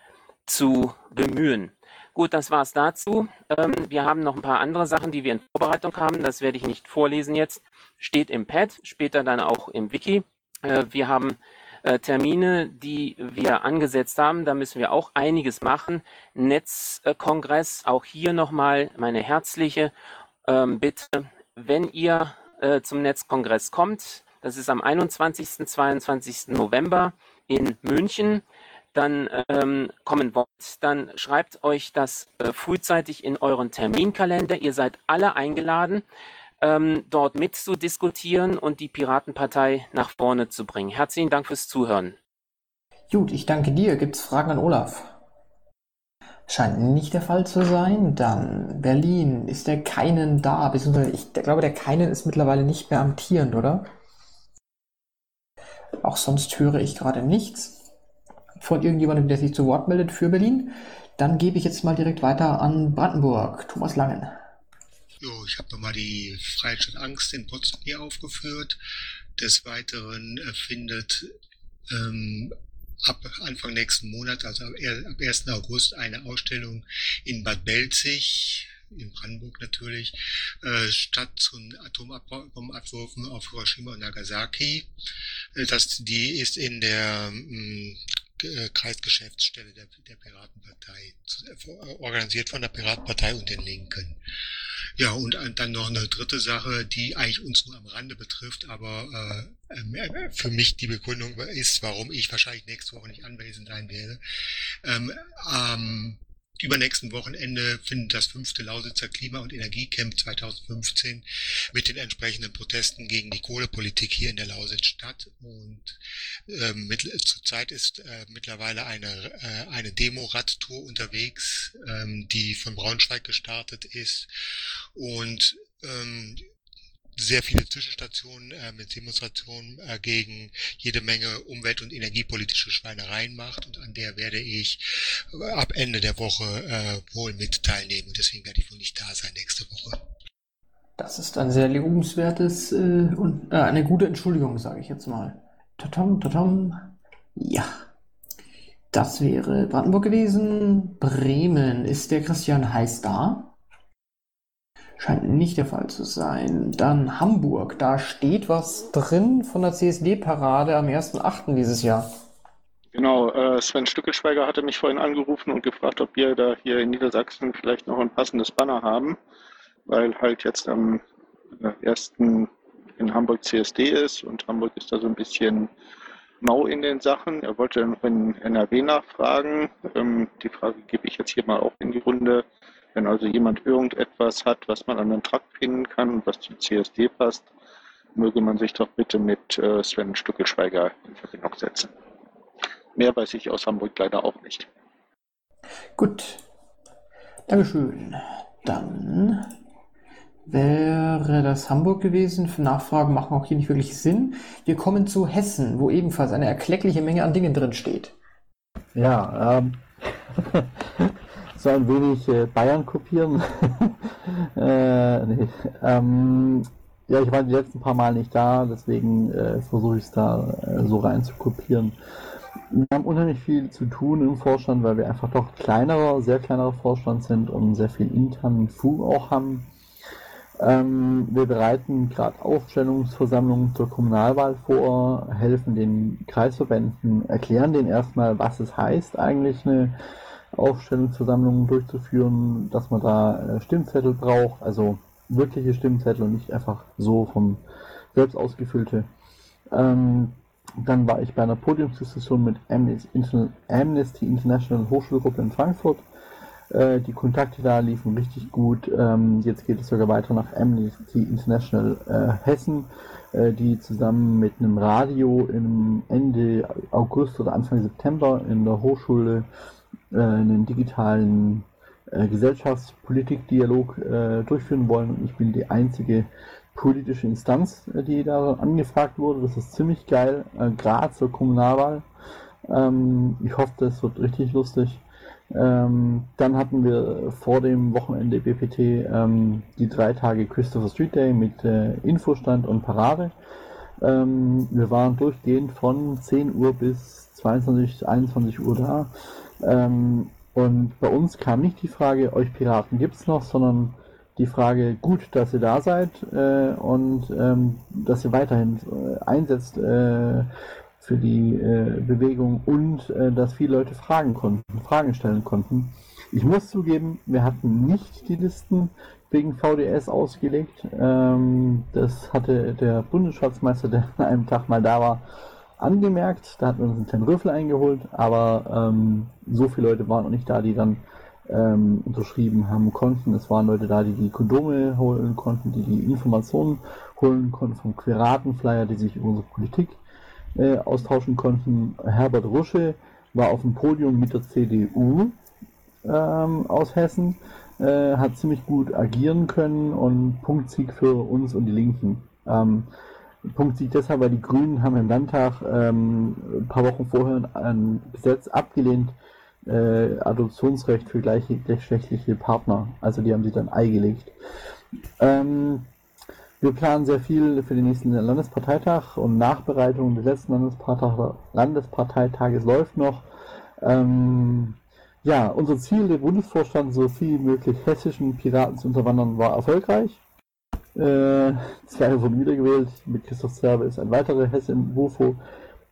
zu bemühen. Gut, das war's dazu. Ähm, wir haben noch ein paar andere Sachen, die wir in Vorbereitung haben. Das werde ich nicht vorlesen jetzt. Steht im Pad, später dann auch im Wiki. Äh, wir haben äh, Termine, die wir angesetzt haben. Da müssen wir auch einiges machen. Netzkongress, auch hier nochmal meine herzliche ähm, Bitte, wenn ihr äh, zum Netzkongress kommt, das ist am 21. 22. November in München dann ähm, kommen wollt, dann schreibt euch das äh, frühzeitig in euren Terminkalender. Ihr seid alle eingeladen, ähm, dort mitzudiskutieren und die Piratenpartei nach vorne zu bringen. Herzlichen Dank fürs Zuhören. Gut, ich danke dir. Gibt es Fragen an Olaf? Scheint nicht der Fall zu sein. Dann Berlin. Ist der Keinen da? Beziehungsweise ich glaube, der Keinen ist mittlerweile nicht mehr amtierend, oder? Auch sonst höre ich gerade nichts von irgendjemandem, der sich zu Wort meldet für Berlin. Dann gebe ich jetzt mal direkt weiter an Brandenburg. Thomas Langen. Jo, ich habe nochmal die Freistadt Angst in Potsdam hier aufgeführt. Des Weiteren äh, findet ähm, ab Anfang nächsten Monat, also ab 1. August, eine Ausstellung in Bad Belzig, in Brandenburg natürlich, äh, statt zu Atomabwurfen auf Hiroshima und Nagasaki. Äh, das, die ist in der mh, äh, Kreisgeschäftsstelle der, der Piratenpartei, äh, organisiert von der Piratenpartei und den Linken. Ja, und dann noch eine dritte Sache, die eigentlich uns nur am Rande betrifft, aber äh, äh, für mich die Begründung ist, warum ich wahrscheinlich nächste Woche nicht anwesend sein werde. Ähm, ähm, übernächsten Wochenende findet das fünfte Lausitzer Klima- und Energiecamp 2015 mit den entsprechenden Protesten gegen die Kohlepolitik hier in der Lausitz statt. Und ähm, mit, zurzeit ist äh, mittlerweile eine, äh, eine Demo-Radtour unterwegs, ähm, die von Braunschweig gestartet ist. Und ähm, sehr viele Zwischenstationen äh, mit Demonstrationen äh, gegen jede Menge umwelt- und energiepolitische Schweinereien macht und an der werde ich äh, ab Ende der Woche äh, wohl mit teilnehmen deswegen werde ich wohl nicht da sein nächste Woche. Das ist ein sehr lobenswertes äh, und äh, eine gute Entschuldigung, sage ich jetzt mal. Tatam, tatam. Ja. Das wäre Brandenburg gewesen. Bremen. Ist der Christian Heiß da? Scheint nicht der Fall zu sein. Dann Hamburg. Da steht was drin von der CSD-Parade am 1.8. dieses Jahr. Genau, äh, Sven Stückelschweiger hatte mich vorhin angerufen und gefragt, ob wir da hier in Niedersachsen vielleicht noch ein passendes Banner haben, weil halt jetzt am 1. in Hamburg CSD ist und Hamburg ist da so ein bisschen mau in den Sachen. Er wollte noch in NRW nachfragen. Ähm, die Frage gebe ich jetzt hier mal auch in die Runde. Wenn also jemand irgendetwas hat, was man an den Trakt finden kann und was zum CSD passt, möge man sich doch bitte mit äh, Sven Stückelschweiger in Verbindung setzen. Mehr weiß ich aus Hamburg leider auch nicht. Gut. Dankeschön. Dann wäre das Hamburg gewesen. Nachfragen machen auch hier nicht wirklich Sinn. Wir kommen zu Hessen, wo ebenfalls eine erkleckliche Menge an Dingen drin steht. Ja, ähm, so ein wenig äh, Bayern kopieren. äh, nee. ähm, ja, ich war die letzten paar Mal nicht da, deswegen äh, versuche ich es da äh, so rein zu kopieren. Wir haben unheimlich viel zu tun im Vorstand, weil wir einfach doch kleinerer, sehr kleinerer Vorstand sind und sehr viel internen Fug auch haben. Ähm, wir bereiten gerade Aufstellungsversammlungen zur Kommunalwahl vor, helfen den Kreisverbänden, erklären denen erstmal, was es heißt, eigentlich eine Aufstellungsversammlungen durchzuführen, dass man da äh, Stimmzettel braucht, also wirkliche Stimmzettel und nicht einfach so vom selbst ausgefüllte. Ähm, dann war ich bei einer Podiumsdiskussion mit Amnesty International Hochschulgruppe in Frankfurt. Äh, die Kontakte da liefen richtig gut. Ähm, jetzt geht es sogar weiter nach Amnesty International äh, Hessen, äh, die zusammen mit einem Radio im Ende August oder Anfang September in der Hochschule einen digitalen äh, Gesellschaftspolitik-Dialog äh, durchführen wollen. Ich bin die einzige politische Instanz, äh, die da angefragt wurde. Das ist ziemlich geil, äh, gerade zur Kommunalwahl. Ähm, ich hoffe, das wird richtig lustig. Ähm, dann hatten wir vor dem Wochenende BPT ähm, die drei Tage Christopher Street Day mit äh, Infostand und Parade. Ähm, wir waren durchgehend von 10 Uhr bis 22, 21 Uhr da. Ähm, und bei uns kam nicht die Frage, euch Piraten gibt es noch, sondern die Frage, gut, dass ihr da seid äh, und ähm, dass ihr weiterhin äh, einsetzt äh, für die äh, Bewegung und äh, dass viele Leute Fragen konnten, Fragen stellen konnten. Ich muss zugeben, wir hatten nicht die Listen wegen VDS ausgelegt. Ähm, das hatte der Bundesschatzmeister, der an einem Tag mal da war, angemerkt. Da hatten wir uns einen kleinen Rüffel eingeholt, aber ähm, so viele Leute waren noch nicht da, die dann ähm, unterschrieben haben konnten. Es waren Leute da, die die Kondome holen konnten, die die Informationen holen konnten vom Queratenflyer, die sich über unsere Politik äh, austauschen konnten. Herbert Rusche war auf dem Podium mit der CDU ähm, aus Hessen, äh, hat ziemlich gut agieren können und Punktsieg für uns und die Linken. Ähm, Punkt sieht deshalb, weil die Grünen haben im Landtag ähm, ein paar Wochen vorher ein Gesetz abgelehnt, äh, Adoptionsrecht für gleichgeschlechtliche Partner. Also die haben sie dann eingelegt. Ähm, wir planen sehr viel für den nächsten Landesparteitag und Nachbereitung des letzten Landesparteitag, Landesparteitages läuft noch. Ähm, ja, unser Ziel, der Bundesvorstand, so viel möglich hessischen Piraten zu unterwandern, war erfolgreich. Äh, wurden wiedergewählt. Mit Christoph Zerbe ist ein weiterer Hesse im WUFO,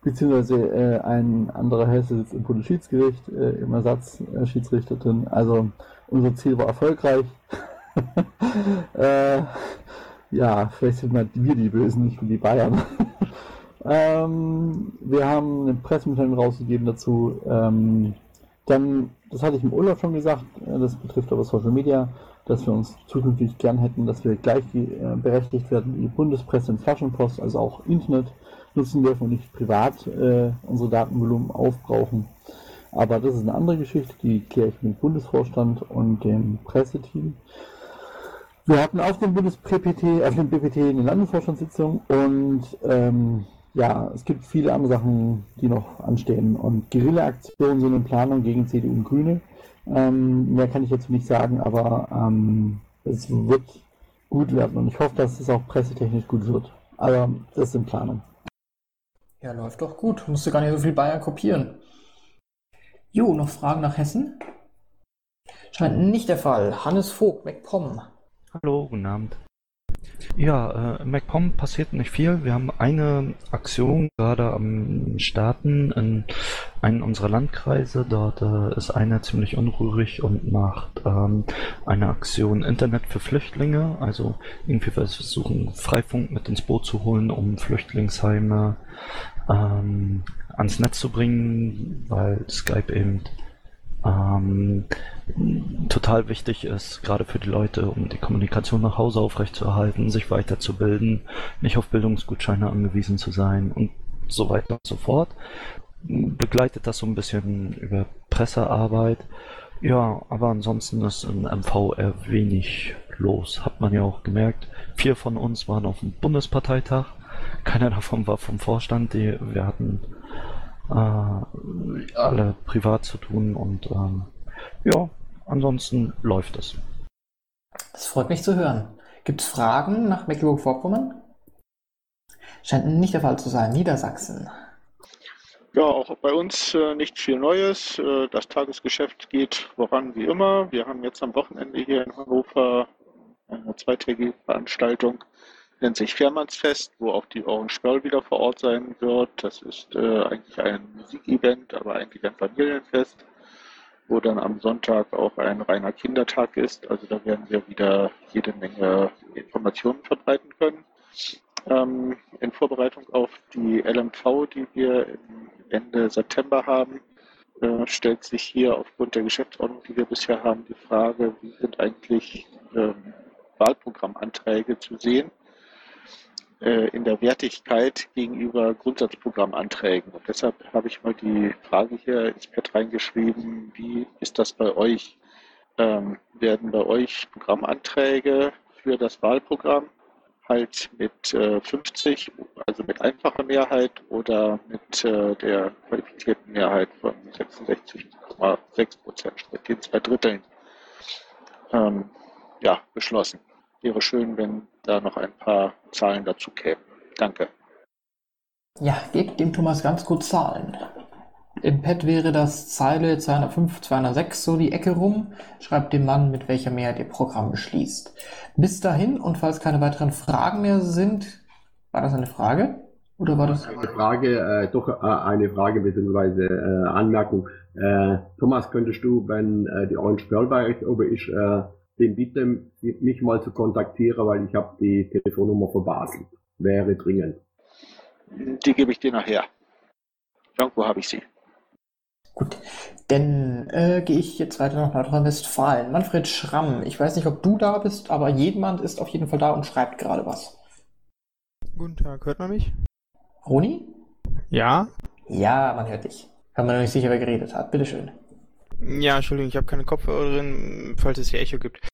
beziehungsweise äh, ein anderer Hesse sitzt im Bundesschiedsgericht äh, im Ersatzschiedsrichter drin. Also unser Ziel war erfolgreich. äh, ja, vielleicht sind wir die Bösen, nicht die Bayern. ähm, wir haben eine Pressemitteilung rausgegeben dazu. Ähm, dann, das hatte ich im Urlaub schon gesagt, äh, das betrifft aber Social Media dass wir uns zukünftig gern hätten, dass wir gleich äh, berechtigt werden wie Bundespresse und Flaschenpost, also auch Internet nutzen dürfen und nicht privat äh, unsere Datenvolumen aufbrauchen. Aber das ist eine andere Geschichte, die kläre ich mit dem Bundesvorstand und dem Presseteam. Wir hatten auf dem Bundes-PPT, auf dem BPT eine Landesvorstandssitzung und ähm, ja, es gibt viele andere Sachen, die noch anstehen. Und Guerilla-Aktionen sind in Planung gegen CDU und Grüne. Ähm, mehr kann ich jetzt nicht sagen, aber ähm, es wird gut werden und ich hoffe, dass es auch pressetechnisch gut wird. Aber das ist in Planung. Ja, läuft doch gut. Musst du gar nicht so viel Bayern kopieren. Jo, noch Fragen nach Hessen? Scheint nicht der Fall. Hannes Vogt, MacPom. Hallo, guten Abend. Ja, äh, in MacPom passiert nicht viel. Wir haben eine Aktion gerade am Starten in einem unserer Landkreise. Dort äh, ist einer ziemlich unruhig und macht ähm, eine Aktion Internet für Flüchtlinge. Also irgendwie versuchen Freifunk mit ins Boot zu holen, um Flüchtlingsheime ähm, ans Netz zu bringen, weil Skype eben ähm, total wichtig ist, gerade für die Leute, um die Kommunikation nach Hause aufrechtzuerhalten, sich weiterzubilden, nicht auf Bildungsgutscheine angewiesen zu sein und so weiter und so fort. Begleitet das so ein bisschen über Pressearbeit. Ja, aber ansonsten ist in MV eher wenig los. Hat man ja auch gemerkt. Vier von uns waren auf dem Bundesparteitag. Keiner davon war vom Vorstand. Die, wir hatten äh, alle privat zu tun und ähm, ja, ansonsten läuft es. Das freut mich zu hören. Gibt es Fragen nach Mecklenburg-Vorpommern? Scheint nicht der Fall zu sein. Niedersachsen. Ja, auch bei uns äh, nicht viel Neues. Äh, das Tagesgeschäft geht voran wie immer. Wir haben jetzt am Wochenende hier in Hannover eine zweitägige Veranstaltung nennt sich Fährmannsfest, wo auch die Orange Girl wieder vor Ort sein wird. Das ist äh, eigentlich ein Musikevent, aber eigentlich ein Familienfest, wo dann am Sonntag auch ein reiner Kindertag ist. Also da werden wir wieder jede Menge Informationen verbreiten können. Ähm, in Vorbereitung auf die LMV, die wir Ende September haben, äh, stellt sich hier aufgrund der Geschäftsordnung, die wir bisher haben, die Frage, wie sind eigentlich ähm, Wahlprogrammanträge zu sehen in der Wertigkeit gegenüber Grundsatzprogrammanträgen. Und deshalb habe ich mal die Frage hier ins Pad reingeschrieben, wie ist das bei euch? Ähm, werden bei euch Programmanträge für das Wahlprogramm halt mit äh, 50, also mit einfacher Mehrheit oder mit äh, der qualifizierten Mehrheit von 66,6 Prozent, sprich den zwei Dritteln, ähm, ja, beschlossen. Wäre schön, wenn da noch ein paar Zahlen dazu kämen. Danke. Ja, gebt dem Thomas ganz kurz Zahlen. Im Pad wäre das Zeile 205, 206 so die Ecke rum. Schreibt dem Mann, mit welcher Mehrheit ihr Programm beschließt. Bis dahin und falls keine weiteren Fragen mehr sind, war das eine Frage? Oder war das? Eine Frage, äh, doch äh, eine Frage bzw. Äh, Anmerkung. Äh, Thomas, könntest du, wenn äh, die Orange Pearl bei euch oben ist, äh, den bitte mich mal zu kontaktieren, weil ich habe die Telefonnummer verbaselt. Wäre dringend. Die gebe ich dir nachher. Irgendwo habe ich sie. Gut, dann äh, gehe ich jetzt weiter nach Nordrhein-Westfalen. Manfred Schramm, ich weiß nicht, ob du da bist, aber jemand ist auf jeden Fall da und schreibt gerade was. Guten Tag, hört man mich? Roni? Ja? Ja, man hört dich. Kann man noch nicht sicher, wer geredet hat. Bitteschön. Ja, Entschuldigung, ich habe keine Kopfhörer drin, falls es hier Echo gibt.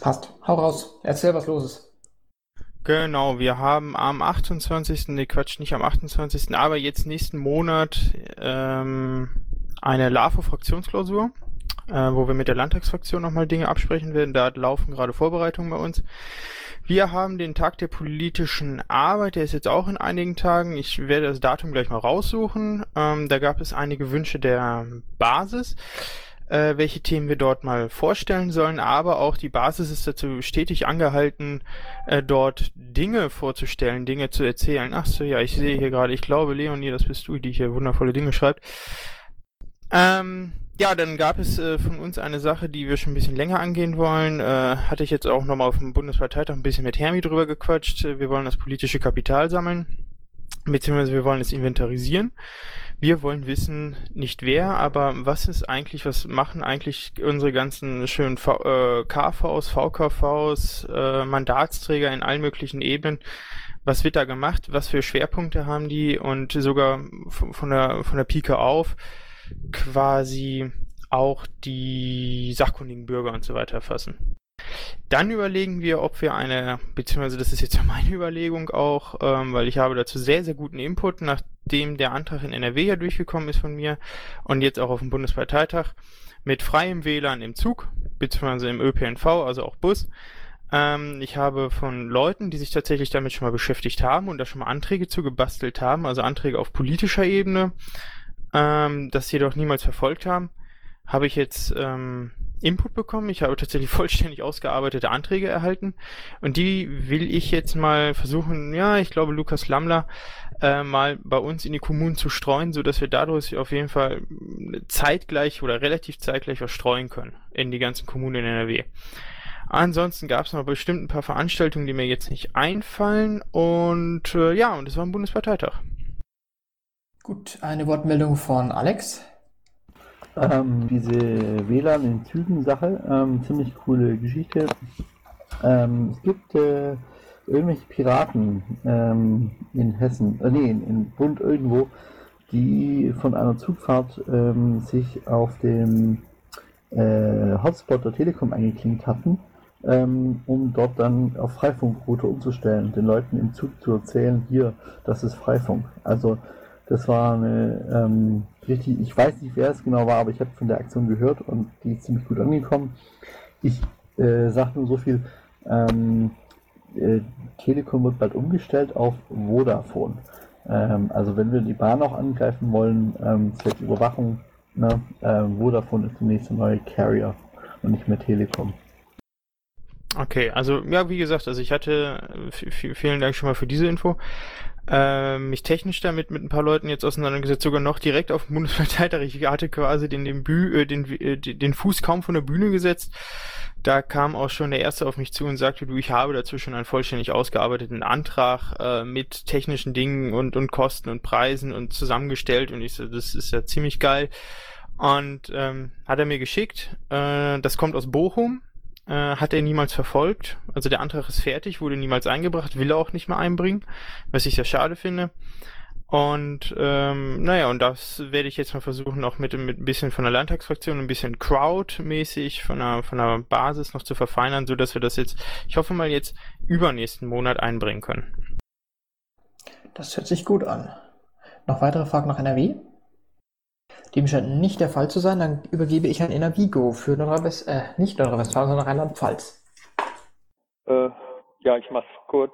Passt. Hau raus. Erzähl, was los ist. Genau, wir haben am 28. Ne Quatsch, nicht am 28. aber jetzt nächsten Monat ähm, eine LAFO-Fraktionsklausur, äh, wo wir mit der Landtagsfraktion nochmal Dinge absprechen werden. Da laufen gerade Vorbereitungen bei uns. Wir haben den Tag der politischen Arbeit, der ist jetzt auch in einigen Tagen. Ich werde das Datum gleich mal raussuchen. Ähm, da gab es einige Wünsche der Basis äh, welche Themen wir dort mal vorstellen sollen, aber auch die Basis ist dazu stetig angehalten, äh, dort Dinge vorzustellen, Dinge zu erzählen. Ach so, ja, ich sehe hier gerade, ich glaube, Leonie, das bist du, die hier wundervolle Dinge schreibt. Ähm, ja, dann gab es äh, von uns eine Sache, die wir schon ein bisschen länger angehen wollen. Äh, hatte ich jetzt auch nochmal auf dem Bundesparteitag ein bisschen mit Hermi drüber gequatscht. Wir wollen das politische Kapital sammeln, beziehungsweise wir wollen es inventarisieren. Wir wollen wissen, nicht wer, aber was ist eigentlich, was machen eigentlich unsere ganzen schönen v äh, KVs, VKVs, äh, Mandatsträger in allen möglichen Ebenen? Was wird da gemacht? Was für Schwerpunkte haben die? Und sogar von der, von der Pike auf quasi auch die sachkundigen Bürger und so weiter erfassen. Dann überlegen wir, ob wir eine, beziehungsweise das ist jetzt meine Überlegung auch, ähm, weil ich habe dazu sehr, sehr guten Input, nachdem der Antrag in NRW ja durchgekommen ist von mir und jetzt auch auf dem Bundesparteitag, mit freiem WLAN im Zug, beziehungsweise im ÖPNV, also auch Bus. Ähm, ich habe von Leuten, die sich tatsächlich damit schon mal beschäftigt haben und da schon mal Anträge zu gebastelt haben, also Anträge auf politischer Ebene, ähm, das jedoch niemals verfolgt haben, habe ich jetzt ähm, Input bekommen. Ich habe tatsächlich vollständig ausgearbeitete Anträge erhalten und die will ich jetzt mal versuchen, ja, ich glaube Lukas Lammler äh, mal bei uns in die Kommunen zu streuen, so dass wir dadurch auf jeden Fall zeitgleich oder relativ zeitgleich was streuen können in die ganzen Kommunen in NRW. Ansonsten gab es noch bestimmt ein paar Veranstaltungen, die mir jetzt nicht einfallen und äh, ja, und es war ein Bundesparteitag. Gut, eine Wortmeldung von Alex. Ähm, diese WLAN in Zügen-Sache, ähm, ziemlich coole Geschichte. Ähm, es gibt äh, irgendwelche Piraten ähm, in Hessen, äh, nee, in, in Bund irgendwo, die von einer Zugfahrt ähm, sich auf dem äh, Hotspot der Telekom eingeklinkt hatten, ähm, um dort dann auf Freifunkroute umzustellen, den Leuten im Zug zu erzählen, hier, das ist Freifunk. Also das war eine ähm, richtig, ich weiß nicht, wer es genau war, aber ich habe von der Aktion gehört und die ist ziemlich gut angekommen. Ich äh, sage nur so viel, ähm, äh, Telekom wird bald umgestellt auf Vodafone. Ähm, also wenn wir die Bahn auch angreifen wollen, ähm, Überwachung, ne, äh, Vodafone ist der nächste neue Carrier und nicht mehr Telekom. Okay, also ja, wie gesagt, also ich hatte, vielen Dank schon mal für diese Info äh, mich technisch damit mit ein paar Leuten jetzt auseinandergesetzt, sogar noch direkt auf dem Bundesparteitag. Ich hatte quasi den, den, Bü äh, den, äh, den Fuß kaum von der Bühne gesetzt. Da kam auch schon der Erste auf mich zu und sagte, du, ich habe dazu schon einen vollständig ausgearbeiteten Antrag äh, mit technischen Dingen und, und Kosten und Preisen und zusammengestellt. Und ich so, das ist ja ziemlich geil. Und ähm, hat er mir geschickt. Äh, das kommt aus Bochum äh, hat er niemals verfolgt. Also der Antrag ist fertig, wurde niemals eingebracht, will er auch nicht mehr einbringen, was ich sehr schade finde. Und ähm, naja, und das werde ich jetzt mal versuchen, auch mit, mit ein bisschen von der Landtagsfraktion, ein bisschen Crowd-mäßig von der, von der Basis noch zu verfeinern, so dass wir das jetzt, ich hoffe mal jetzt übernächsten Monat einbringen können. Das hört sich gut an. Noch weitere Fragen nach NRW? Dem scheint nicht der Fall zu sein. Dann übergebe ich an Energigo für Nordrhein-West, äh, nicht Nordrhein-Westfalen, sondern Rheinland-Pfalz. Äh, ja, ich mache es kurz.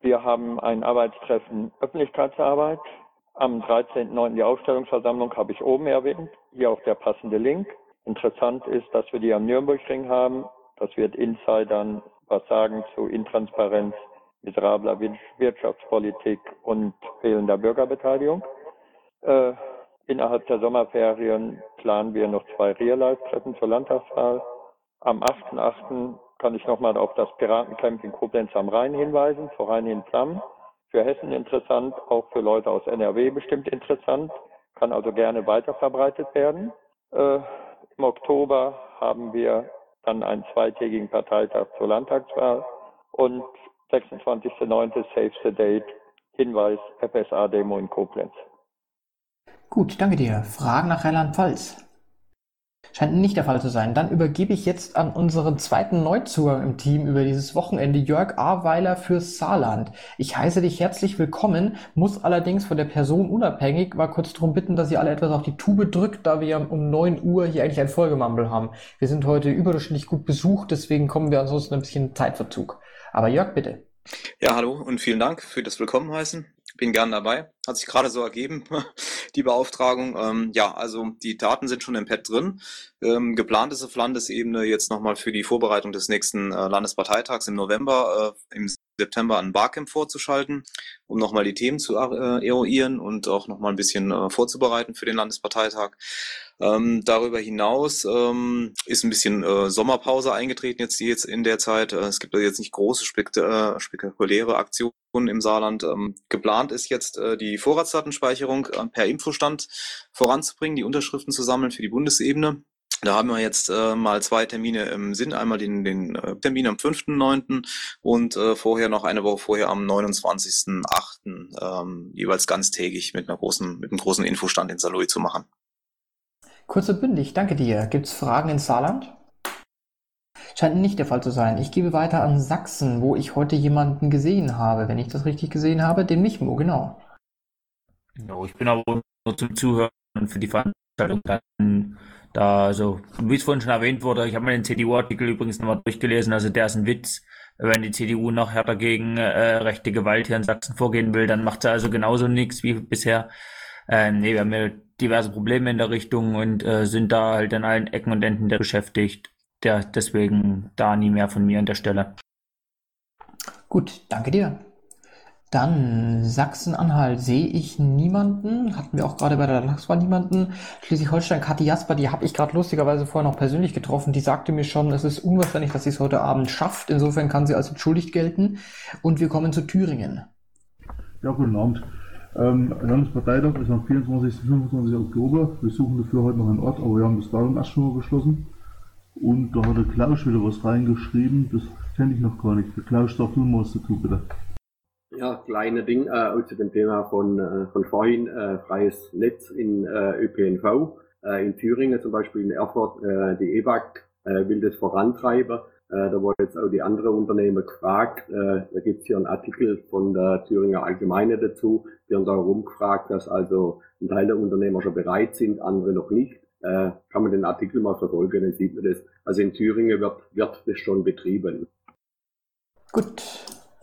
Wir haben ein Arbeitstreffen Öffentlichkeitsarbeit. Am 13.09. die Ausstellungsversammlung habe ich oben erwähnt. Hier auch der passende Link. Interessant ist, dass wir die am Nürnbergring haben. Das wird Insidern was sagen zu Intransparenz, miserabler Wirtschaftspolitik und fehlender Bürgerbeteiligung. Äh, Innerhalb der Sommerferien planen wir noch zwei Real-Life-Treffen zur Landtagswahl. Am 8.8. kann ich nochmal auf das Piratencamp in Koblenz am Rhein hinweisen, vor Rhein in Flammen. Für Hessen interessant, auch für Leute aus NRW bestimmt interessant, kann also gerne weiterverbreitet werden. Äh, Im Oktober haben wir dann einen zweitägigen Parteitag zur Landtagswahl und 26.09. Save the Date, Hinweis FSA-Demo in Koblenz. Gut, danke dir. Fragen nach Rheinland-Pfalz? Scheint nicht der Fall zu sein. Dann übergebe ich jetzt an unseren zweiten Neuzugang im Team über dieses Wochenende, Jörg Aweiler fürs Saarland. Ich heiße dich herzlich willkommen, muss allerdings von der Person unabhängig mal kurz darum bitten, dass ihr alle etwas auf die Tube drückt, da wir um 9 Uhr hier eigentlich ein Folgemumble haben. Wir sind heute überdurchschnittlich gut besucht, deswegen kommen wir ansonsten ein bisschen Zeitverzug. Aber Jörg, bitte. Ja, hallo und vielen Dank für das Willkommenheißen bin gern dabei. Hat sich gerade so ergeben, die Beauftragung. Ähm, ja, also die Daten sind schon im Pad drin. Ähm, geplant ist auf Landesebene jetzt nochmal für die Vorbereitung des nächsten äh, Landesparteitags im November äh, im September ein Barcamp vorzuschalten, um nochmal die Themen zu äh, eruieren und auch nochmal ein bisschen äh, vorzubereiten für den Landesparteitag. Ähm, darüber hinaus ähm, ist ein bisschen äh, Sommerpause eingetreten jetzt, jetzt in der Zeit. Äh, es gibt jetzt nicht große spekt äh, spektakuläre Aktionen im Saarland. Ähm, geplant ist jetzt äh, die Vorratsdatenspeicherung äh, per Infostand voranzubringen, die Unterschriften zu sammeln für die Bundesebene. Da haben wir jetzt äh, mal zwei Termine im Sinn. Einmal den, den äh, Termin am 5.9. und äh, vorher noch eine Woche vorher am 29.8. Ähm, jeweils ganztägig mit einer großen, mit einem großen Infostand in Saloy zu machen. Kurz und bündig, danke dir. Gibt's Fragen ins Saarland? Scheint nicht der Fall zu sein. Ich gebe weiter an Sachsen, wo ich heute jemanden gesehen habe, wenn ich das richtig gesehen habe, den Michmo, genau. Ja, ich bin aber nur zum Zuhören und für die Veranstaltung dann da, also, wie es vorhin schon erwähnt wurde, ich habe mir den CDU-Artikel übrigens nochmal durchgelesen, also der ist ein Witz. Wenn die CDU noch härter gegen äh, rechte Gewalt hier in Sachsen vorgehen will, dann macht sie also genauso nichts wie bisher. Äh, nee, wir haben ja diverse Probleme in der Richtung und äh, sind da halt an allen Ecken und Enden der beschäftigt. Der, deswegen da nie mehr von mir an der Stelle. Gut, danke dir. Dann Sachsen-Anhalt sehe ich niemanden. Hatten wir auch gerade bei der Landtagswahl niemanden. Schleswig-Holstein, Kathi Jasper, die habe ich gerade lustigerweise vorher noch persönlich getroffen. Die sagte mir schon, es ist unwahrscheinlich, dass sie es heute Abend schafft. Insofern kann sie als entschuldigt gelten. Und wir kommen zu Thüringen. Ja, guten Abend. Ähm, Landesparteitag ist am 24. 25. Oktober. Wir suchen dafür heute noch einen Ort, aber wir haben das Datum erst schon mal beschlossen. Und da hat der Klaus wieder was reingeschrieben. Das kenne ich noch gar nicht. Der Klaus, sag du mal was dazu, bitte. Ja, kleine Ding äh, zu dem Thema von, äh, von vorhin, äh, freies Netz in äh, ÖPNV. Äh, in Thüringen zum Beispiel in Erfurt, äh, die EBAG äh, will das vorantreiben. Äh, da wurde jetzt auch die andere Unternehmer gefragt. Äh, da gibt's hier einen Artikel von der Thüringer Allgemeine dazu. Die haben da rumgefragt, dass also ein Teil der Unternehmer schon bereit sind, andere noch nicht. Äh, kann man den Artikel mal verfolgen, dann sieht man das. Also in Thüringen wird, wird das schon betrieben. Gut,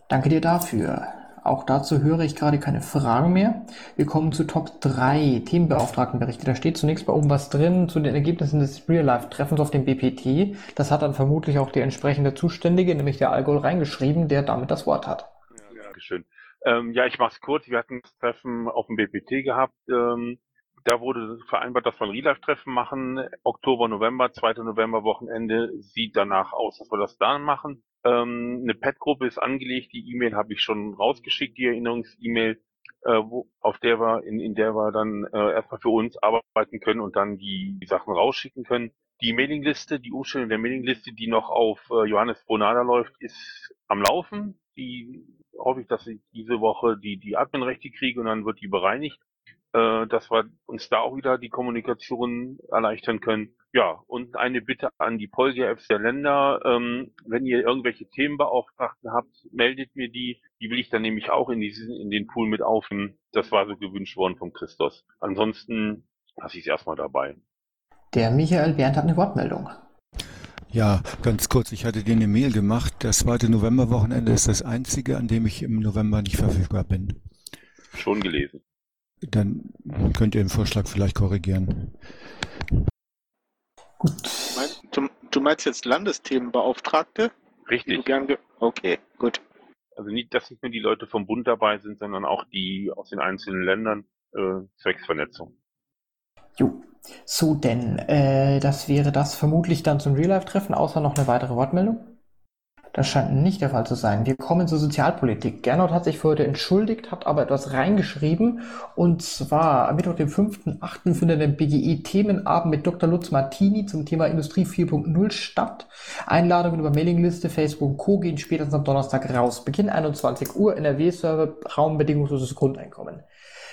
danke dir dafür. Auch dazu höre ich gerade keine Fragen mehr. Wir kommen zu Top 3 Themenbeauftragtenberichte. Da steht zunächst bei oben was drin zu den Ergebnissen des Real-Life-Treffens auf dem BPT. Das hat dann vermutlich auch die entsprechende Zuständige, nämlich der Alkohol, reingeschrieben, der damit das Wort hat. Ja, Dankeschön. Ähm, ja, ich mache es kurz. Wir hatten das Treffen auf dem BPT gehabt. Ähm, da wurde vereinbart, dass wir ein Real-Life-Treffen machen. Oktober, November, 2. November Wochenende sieht danach aus, dass wir das dann machen. Ähm, eine Pet-Gruppe ist angelegt, die E-Mail habe ich schon rausgeschickt, die Erinnerungs-E-Mail, äh, wo, auf der wir, in, in der wir dann äh, erstmal für uns arbeiten können und dann die, die Sachen rausschicken können. Die Mailingliste, die Umstellung der Mailingliste, die noch auf äh, Johannes Bonada läuft, ist am Laufen. Die hoffe ich, dass ich diese Woche die, die Adminrechte kriege und dann wird die bereinigt äh, dass wir uns da auch wieder die Kommunikation erleichtern können. Ja, und eine Bitte an die Polsia-Apps der Länder, ähm, wenn ihr irgendwelche Themenbeauftragten habt, meldet mir die. Die will ich dann nämlich auch in, diesen, in den Pool mit aufnehmen. Das war so gewünscht worden von Christos. Ansonsten lasse ich es erstmal dabei. Der Michael Bernd hat eine Wortmeldung. Ja, ganz kurz, ich hatte dir eine Mail gemacht. Das zweite Novemberwochenende ist das einzige, an dem ich im November nicht verfügbar bin. Schon gelesen. Dann könnt ihr den Vorschlag vielleicht korrigieren. Gut. Du, du meinst jetzt Landesthemenbeauftragte? Richtig. okay, gut. Also nicht, dass nicht nur die Leute vom Bund dabei sind, sondern auch die aus den einzelnen Ländern äh, zwecks Vernetzung. Jo. So, denn äh, das wäre das vermutlich dann zum Real-Life-Treffen, außer noch eine weitere Wortmeldung? Das scheint nicht der Fall zu sein. Wir kommen zur Sozialpolitik. Gernot hat sich für heute entschuldigt, hat aber etwas reingeschrieben. Und zwar am Mittwoch, dem 5.8. findet der BGE Themenabend mit Dr. Lutz Martini zum Thema Industrie 4.0 statt. Einladungen über Mailingliste, Facebook und Co. gehen spätestens am Donnerstag raus. Beginn 21 Uhr, NRW-Server, Raumbedingungsloses Grundeinkommen.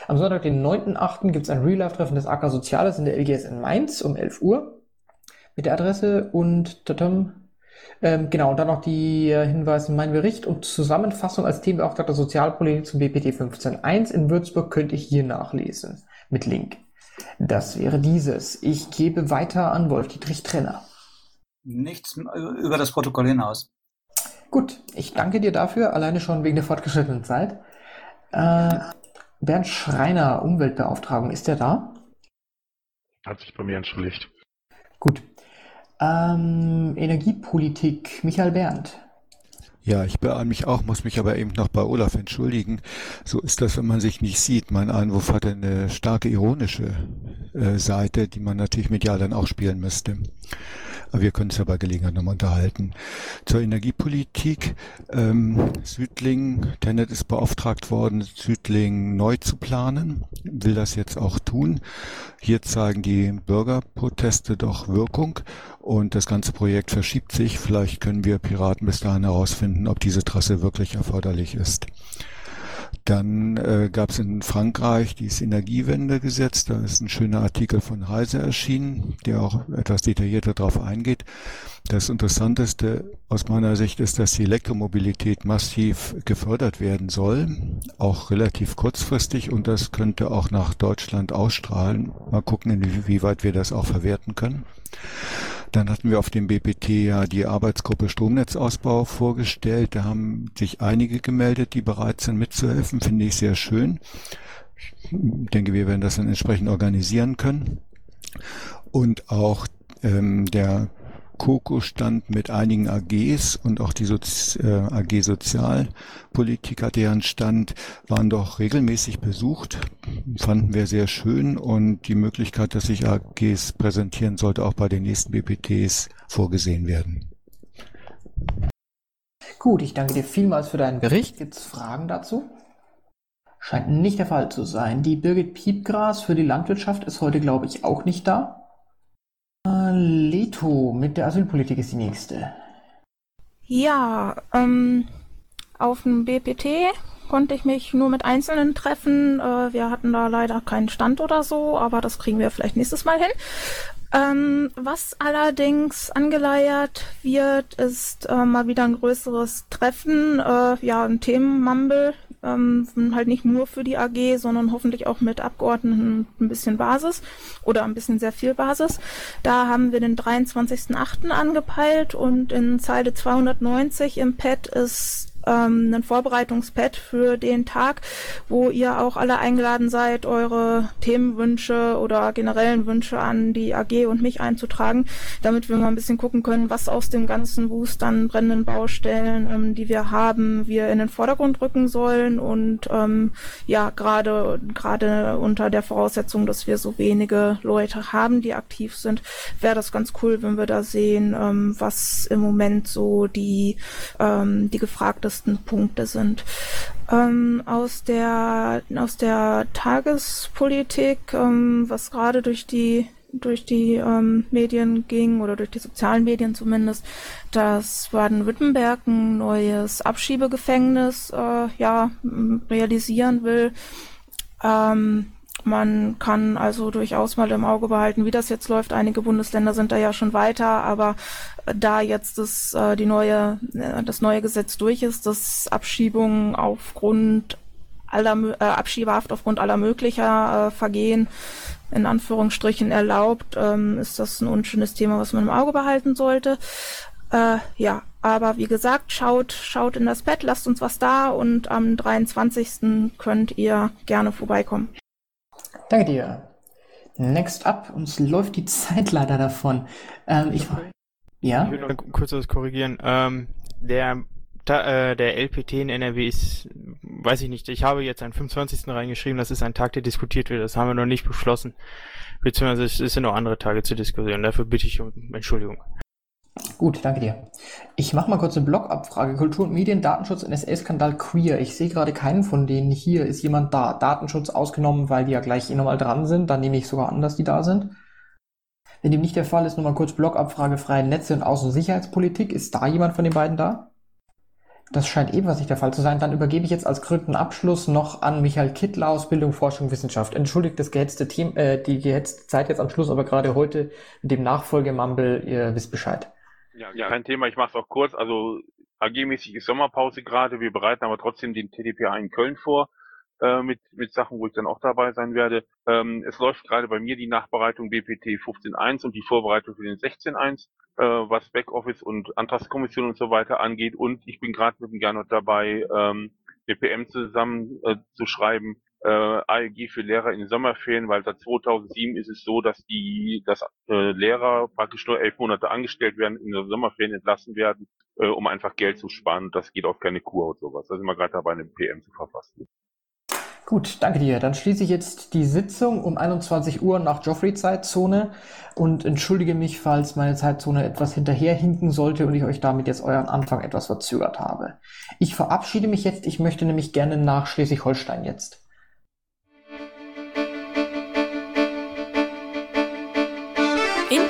Am Sonntag, den 9.8. gibt es ein Real-Life-Treffen des AK Soziales in der LGS in Mainz um 11 Uhr. Mit der Adresse und tatam, ähm, genau, und dann noch die äh, Hinweise in meinem Bericht und Zusammenfassung als Themenbeauftragter Sozialpolitik zum BPT 15.1 in Würzburg könnt ihr hier nachlesen. Mit Link. Das wäre dieses. Ich gebe weiter an Wolf-Dietrich Trenner. Nichts über das Protokoll hinaus. Gut, ich danke dir dafür, alleine schon wegen der fortgeschrittenen Zeit. Äh, Bernd Schreiner, Umweltbeauftragung, ist der da? Hat sich bei mir entschuldigt. Gut, ähm, Energiepolitik, Michael Berndt. Ja, ich beeile mich auch, muss mich aber eben noch bei Olaf entschuldigen. So ist das, wenn man sich nicht sieht. Mein Einwurf hatte eine starke ironische äh, Seite, die man natürlich medial dann auch spielen müsste. Aber wir können es ja bei Gelegenheit nochmal unterhalten. Zur Energiepolitik. Ähm, Südling, Tenet ist beauftragt worden, Südling neu zu planen, will das jetzt auch tun. Hier zeigen die Bürgerproteste doch Wirkung und das ganze Projekt verschiebt sich. Vielleicht können wir Piraten bis dahin herausfinden, ob diese Trasse wirklich erforderlich ist. Dann äh, gab es in Frankreich dieses Energiewendegesetz. Da ist ein schöner Artikel von Heise erschienen, der auch etwas detaillierter darauf eingeht. Das Interessanteste aus meiner Sicht ist, dass die Elektromobilität massiv gefördert werden soll, auch relativ kurzfristig und das könnte auch nach Deutschland ausstrahlen. Mal gucken, inwieweit wir das auch verwerten können. Dann hatten wir auf dem BPT ja die Arbeitsgruppe Stromnetzausbau vorgestellt. Da haben sich einige gemeldet, die bereit sind mitzuhelfen. Finde ich sehr schön. Ich denke, wir werden das dann entsprechend organisieren können. Und auch ähm, der Coco stand mit einigen AGs und auch die Sozi äh, AG Sozialpolitik hatte ja einen Stand, waren doch regelmäßig besucht, fanden wir sehr schön und die Möglichkeit, dass sich AGs präsentieren, sollte auch bei den nächsten BPTs vorgesehen werden. Gut, ich danke dir vielmals für deinen Bericht. Gibt es Fragen dazu? Scheint nicht der Fall zu sein. Die Birgit Piepgras für die Landwirtschaft ist heute, glaube ich, auch nicht da. Leto mit der Asylpolitik ist die nächste. Ja, ähm, auf dem BPT konnte ich mich nur mit Einzelnen treffen. Äh, wir hatten da leider keinen Stand oder so, aber das kriegen wir vielleicht nächstes Mal hin. Ähm, was allerdings angeleiert wird, ist äh, mal wieder ein größeres Treffen, äh, ja, ein Themenmumble, ähm, halt nicht nur für die AG, sondern hoffentlich auch mit Abgeordneten ein bisschen Basis oder ein bisschen sehr viel Basis. Da haben wir den 23.08. angepeilt und in Zeile 290 im Pad ist ähm, ein Vorbereitungspad für den Tag, wo ihr auch alle eingeladen seid, eure Themenwünsche oder generellen Wünsche an die AG und mich einzutragen, damit wir mal ein bisschen gucken können, was aus dem ganzen Wust an brennenden Baustellen, ähm, die wir haben, wir in den Vordergrund rücken sollen und ähm, ja, gerade gerade unter der Voraussetzung, dass wir so wenige Leute haben, die aktiv sind, wäre das ganz cool, wenn wir da sehen, ähm, was im Moment so die ähm, die gefragtesten wichtigsten Punkte sind. Ähm, aus der aus der Tagespolitik, ähm, was gerade durch die durch die ähm, Medien ging oder durch die sozialen Medien zumindest, dass Baden-Württemberg ein neues Abschiebegefängnis äh, ja realisieren will. Ähm, man kann also durchaus mal im Auge behalten, wie das jetzt läuft. Einige Bundesländer sind da ja schon weiter, aber da jetzt das, äh, die neue, äh, das neue Gesetz durch ist, dass Abschiebungen aufgrund aller äh, Abschiebehaft aufgrund aller möglicher äh, Vergehen in Anführungsstrichen erlaubt, ähm, ist das ein unschönes Thema, was man im Auge behalten sollte. Äh, ja, aber wie gesagt, schaut, schaut in das Bett, lasst uns was da und am 23. könnt ihr gerne vorbeikommen. Danke dir. Next up, uns läuft die Zeit leider davon. Ähm, ich, ja? Ich will noch kurz was korrigieren. Ähm, der, äh, der LPT in NRW ist, weiß ich nicht, ich habe jetzt einen 25. reingeschrieben, das ist ein Tag, der diskutiert wird, das haben wir noch nicht beschlossen. Beziehungsweise es sind noch andere Tage zur Diskussion, dafür bitte ich um Entschuldigung. Gut, danke dir. Ich mache mal kurz eine Blogabfrage. Kultur und Medien, Datenschutz, NSA-Skandal, Queer. Ich sehe gerade keinen von denen hier. Ist jemand da? Datenschutz ausgenommen, weil die ja gleich eh nochmal dran sind. Dann nehme ich sogar an, dass die da sind. Wenn dem nicht der Fall ist, nochmal kurz Blogabfrage, freie Netze und Außen- und Sicherheitspolitik. Ist da jemand von den beiden da? Das scheint ebenfalls nicht der Fall zu sein. Dann übergebe ich jetzt als krönten Abschluss noch an Michael Kittler aus Bildung, Forschung, Wissenschaft. Entschuldigt das gehetzte Team, äh, die gehetzte Zeit jetzt am Schluss, aber gerade heute mit dem Nachfolgemumble, ihr wisst Bescheid. Ja, ja, kein Thema, ich mache es auch kurz. Also AG-mäßig ist Sommerpause gerade. Wir bereiten aber trotzdem den TDPA in Köln vor äh, mit, mit Sachen, wo ich dann auch dabei sein werde. Ähm, es läuft gerade bei mir die Nachbereitung BPT 15.1 und die Vorbereitung für den 16.1, äh, was Backoffice und Antragskommission und so weiter angeht. Und ich bin gerade mit dem Gernot dabei, ähm, BPM zusammen äh, zu schreiben, äh, ALG für Lehrer in den Sommerferien, weil seit 2007 ist es so, dass die, dass äh, Lehrer praktisch nur elf Monate angestellt werden, in den Sommerferien entlassen werden, äh, um einfach Geld zu sparen. Das geht auf keine Kur und sowas. Da sind wir gerade dabei, eine PM zu verfassen. Gut, danke dir. Dann schließe ich jetzt die Sitzung um 21 Uhr nach Joffrey-Zeitzone und entschuldige mich, falls meine Zeitzone etwas hinterherhinken sollte und ich euch damit jetzt euren Anfang etwas verzögert habe. Ich verabschiede mich jetzt. Ich möchte nämlich gerne nach Schleswig-Holstein jetzt.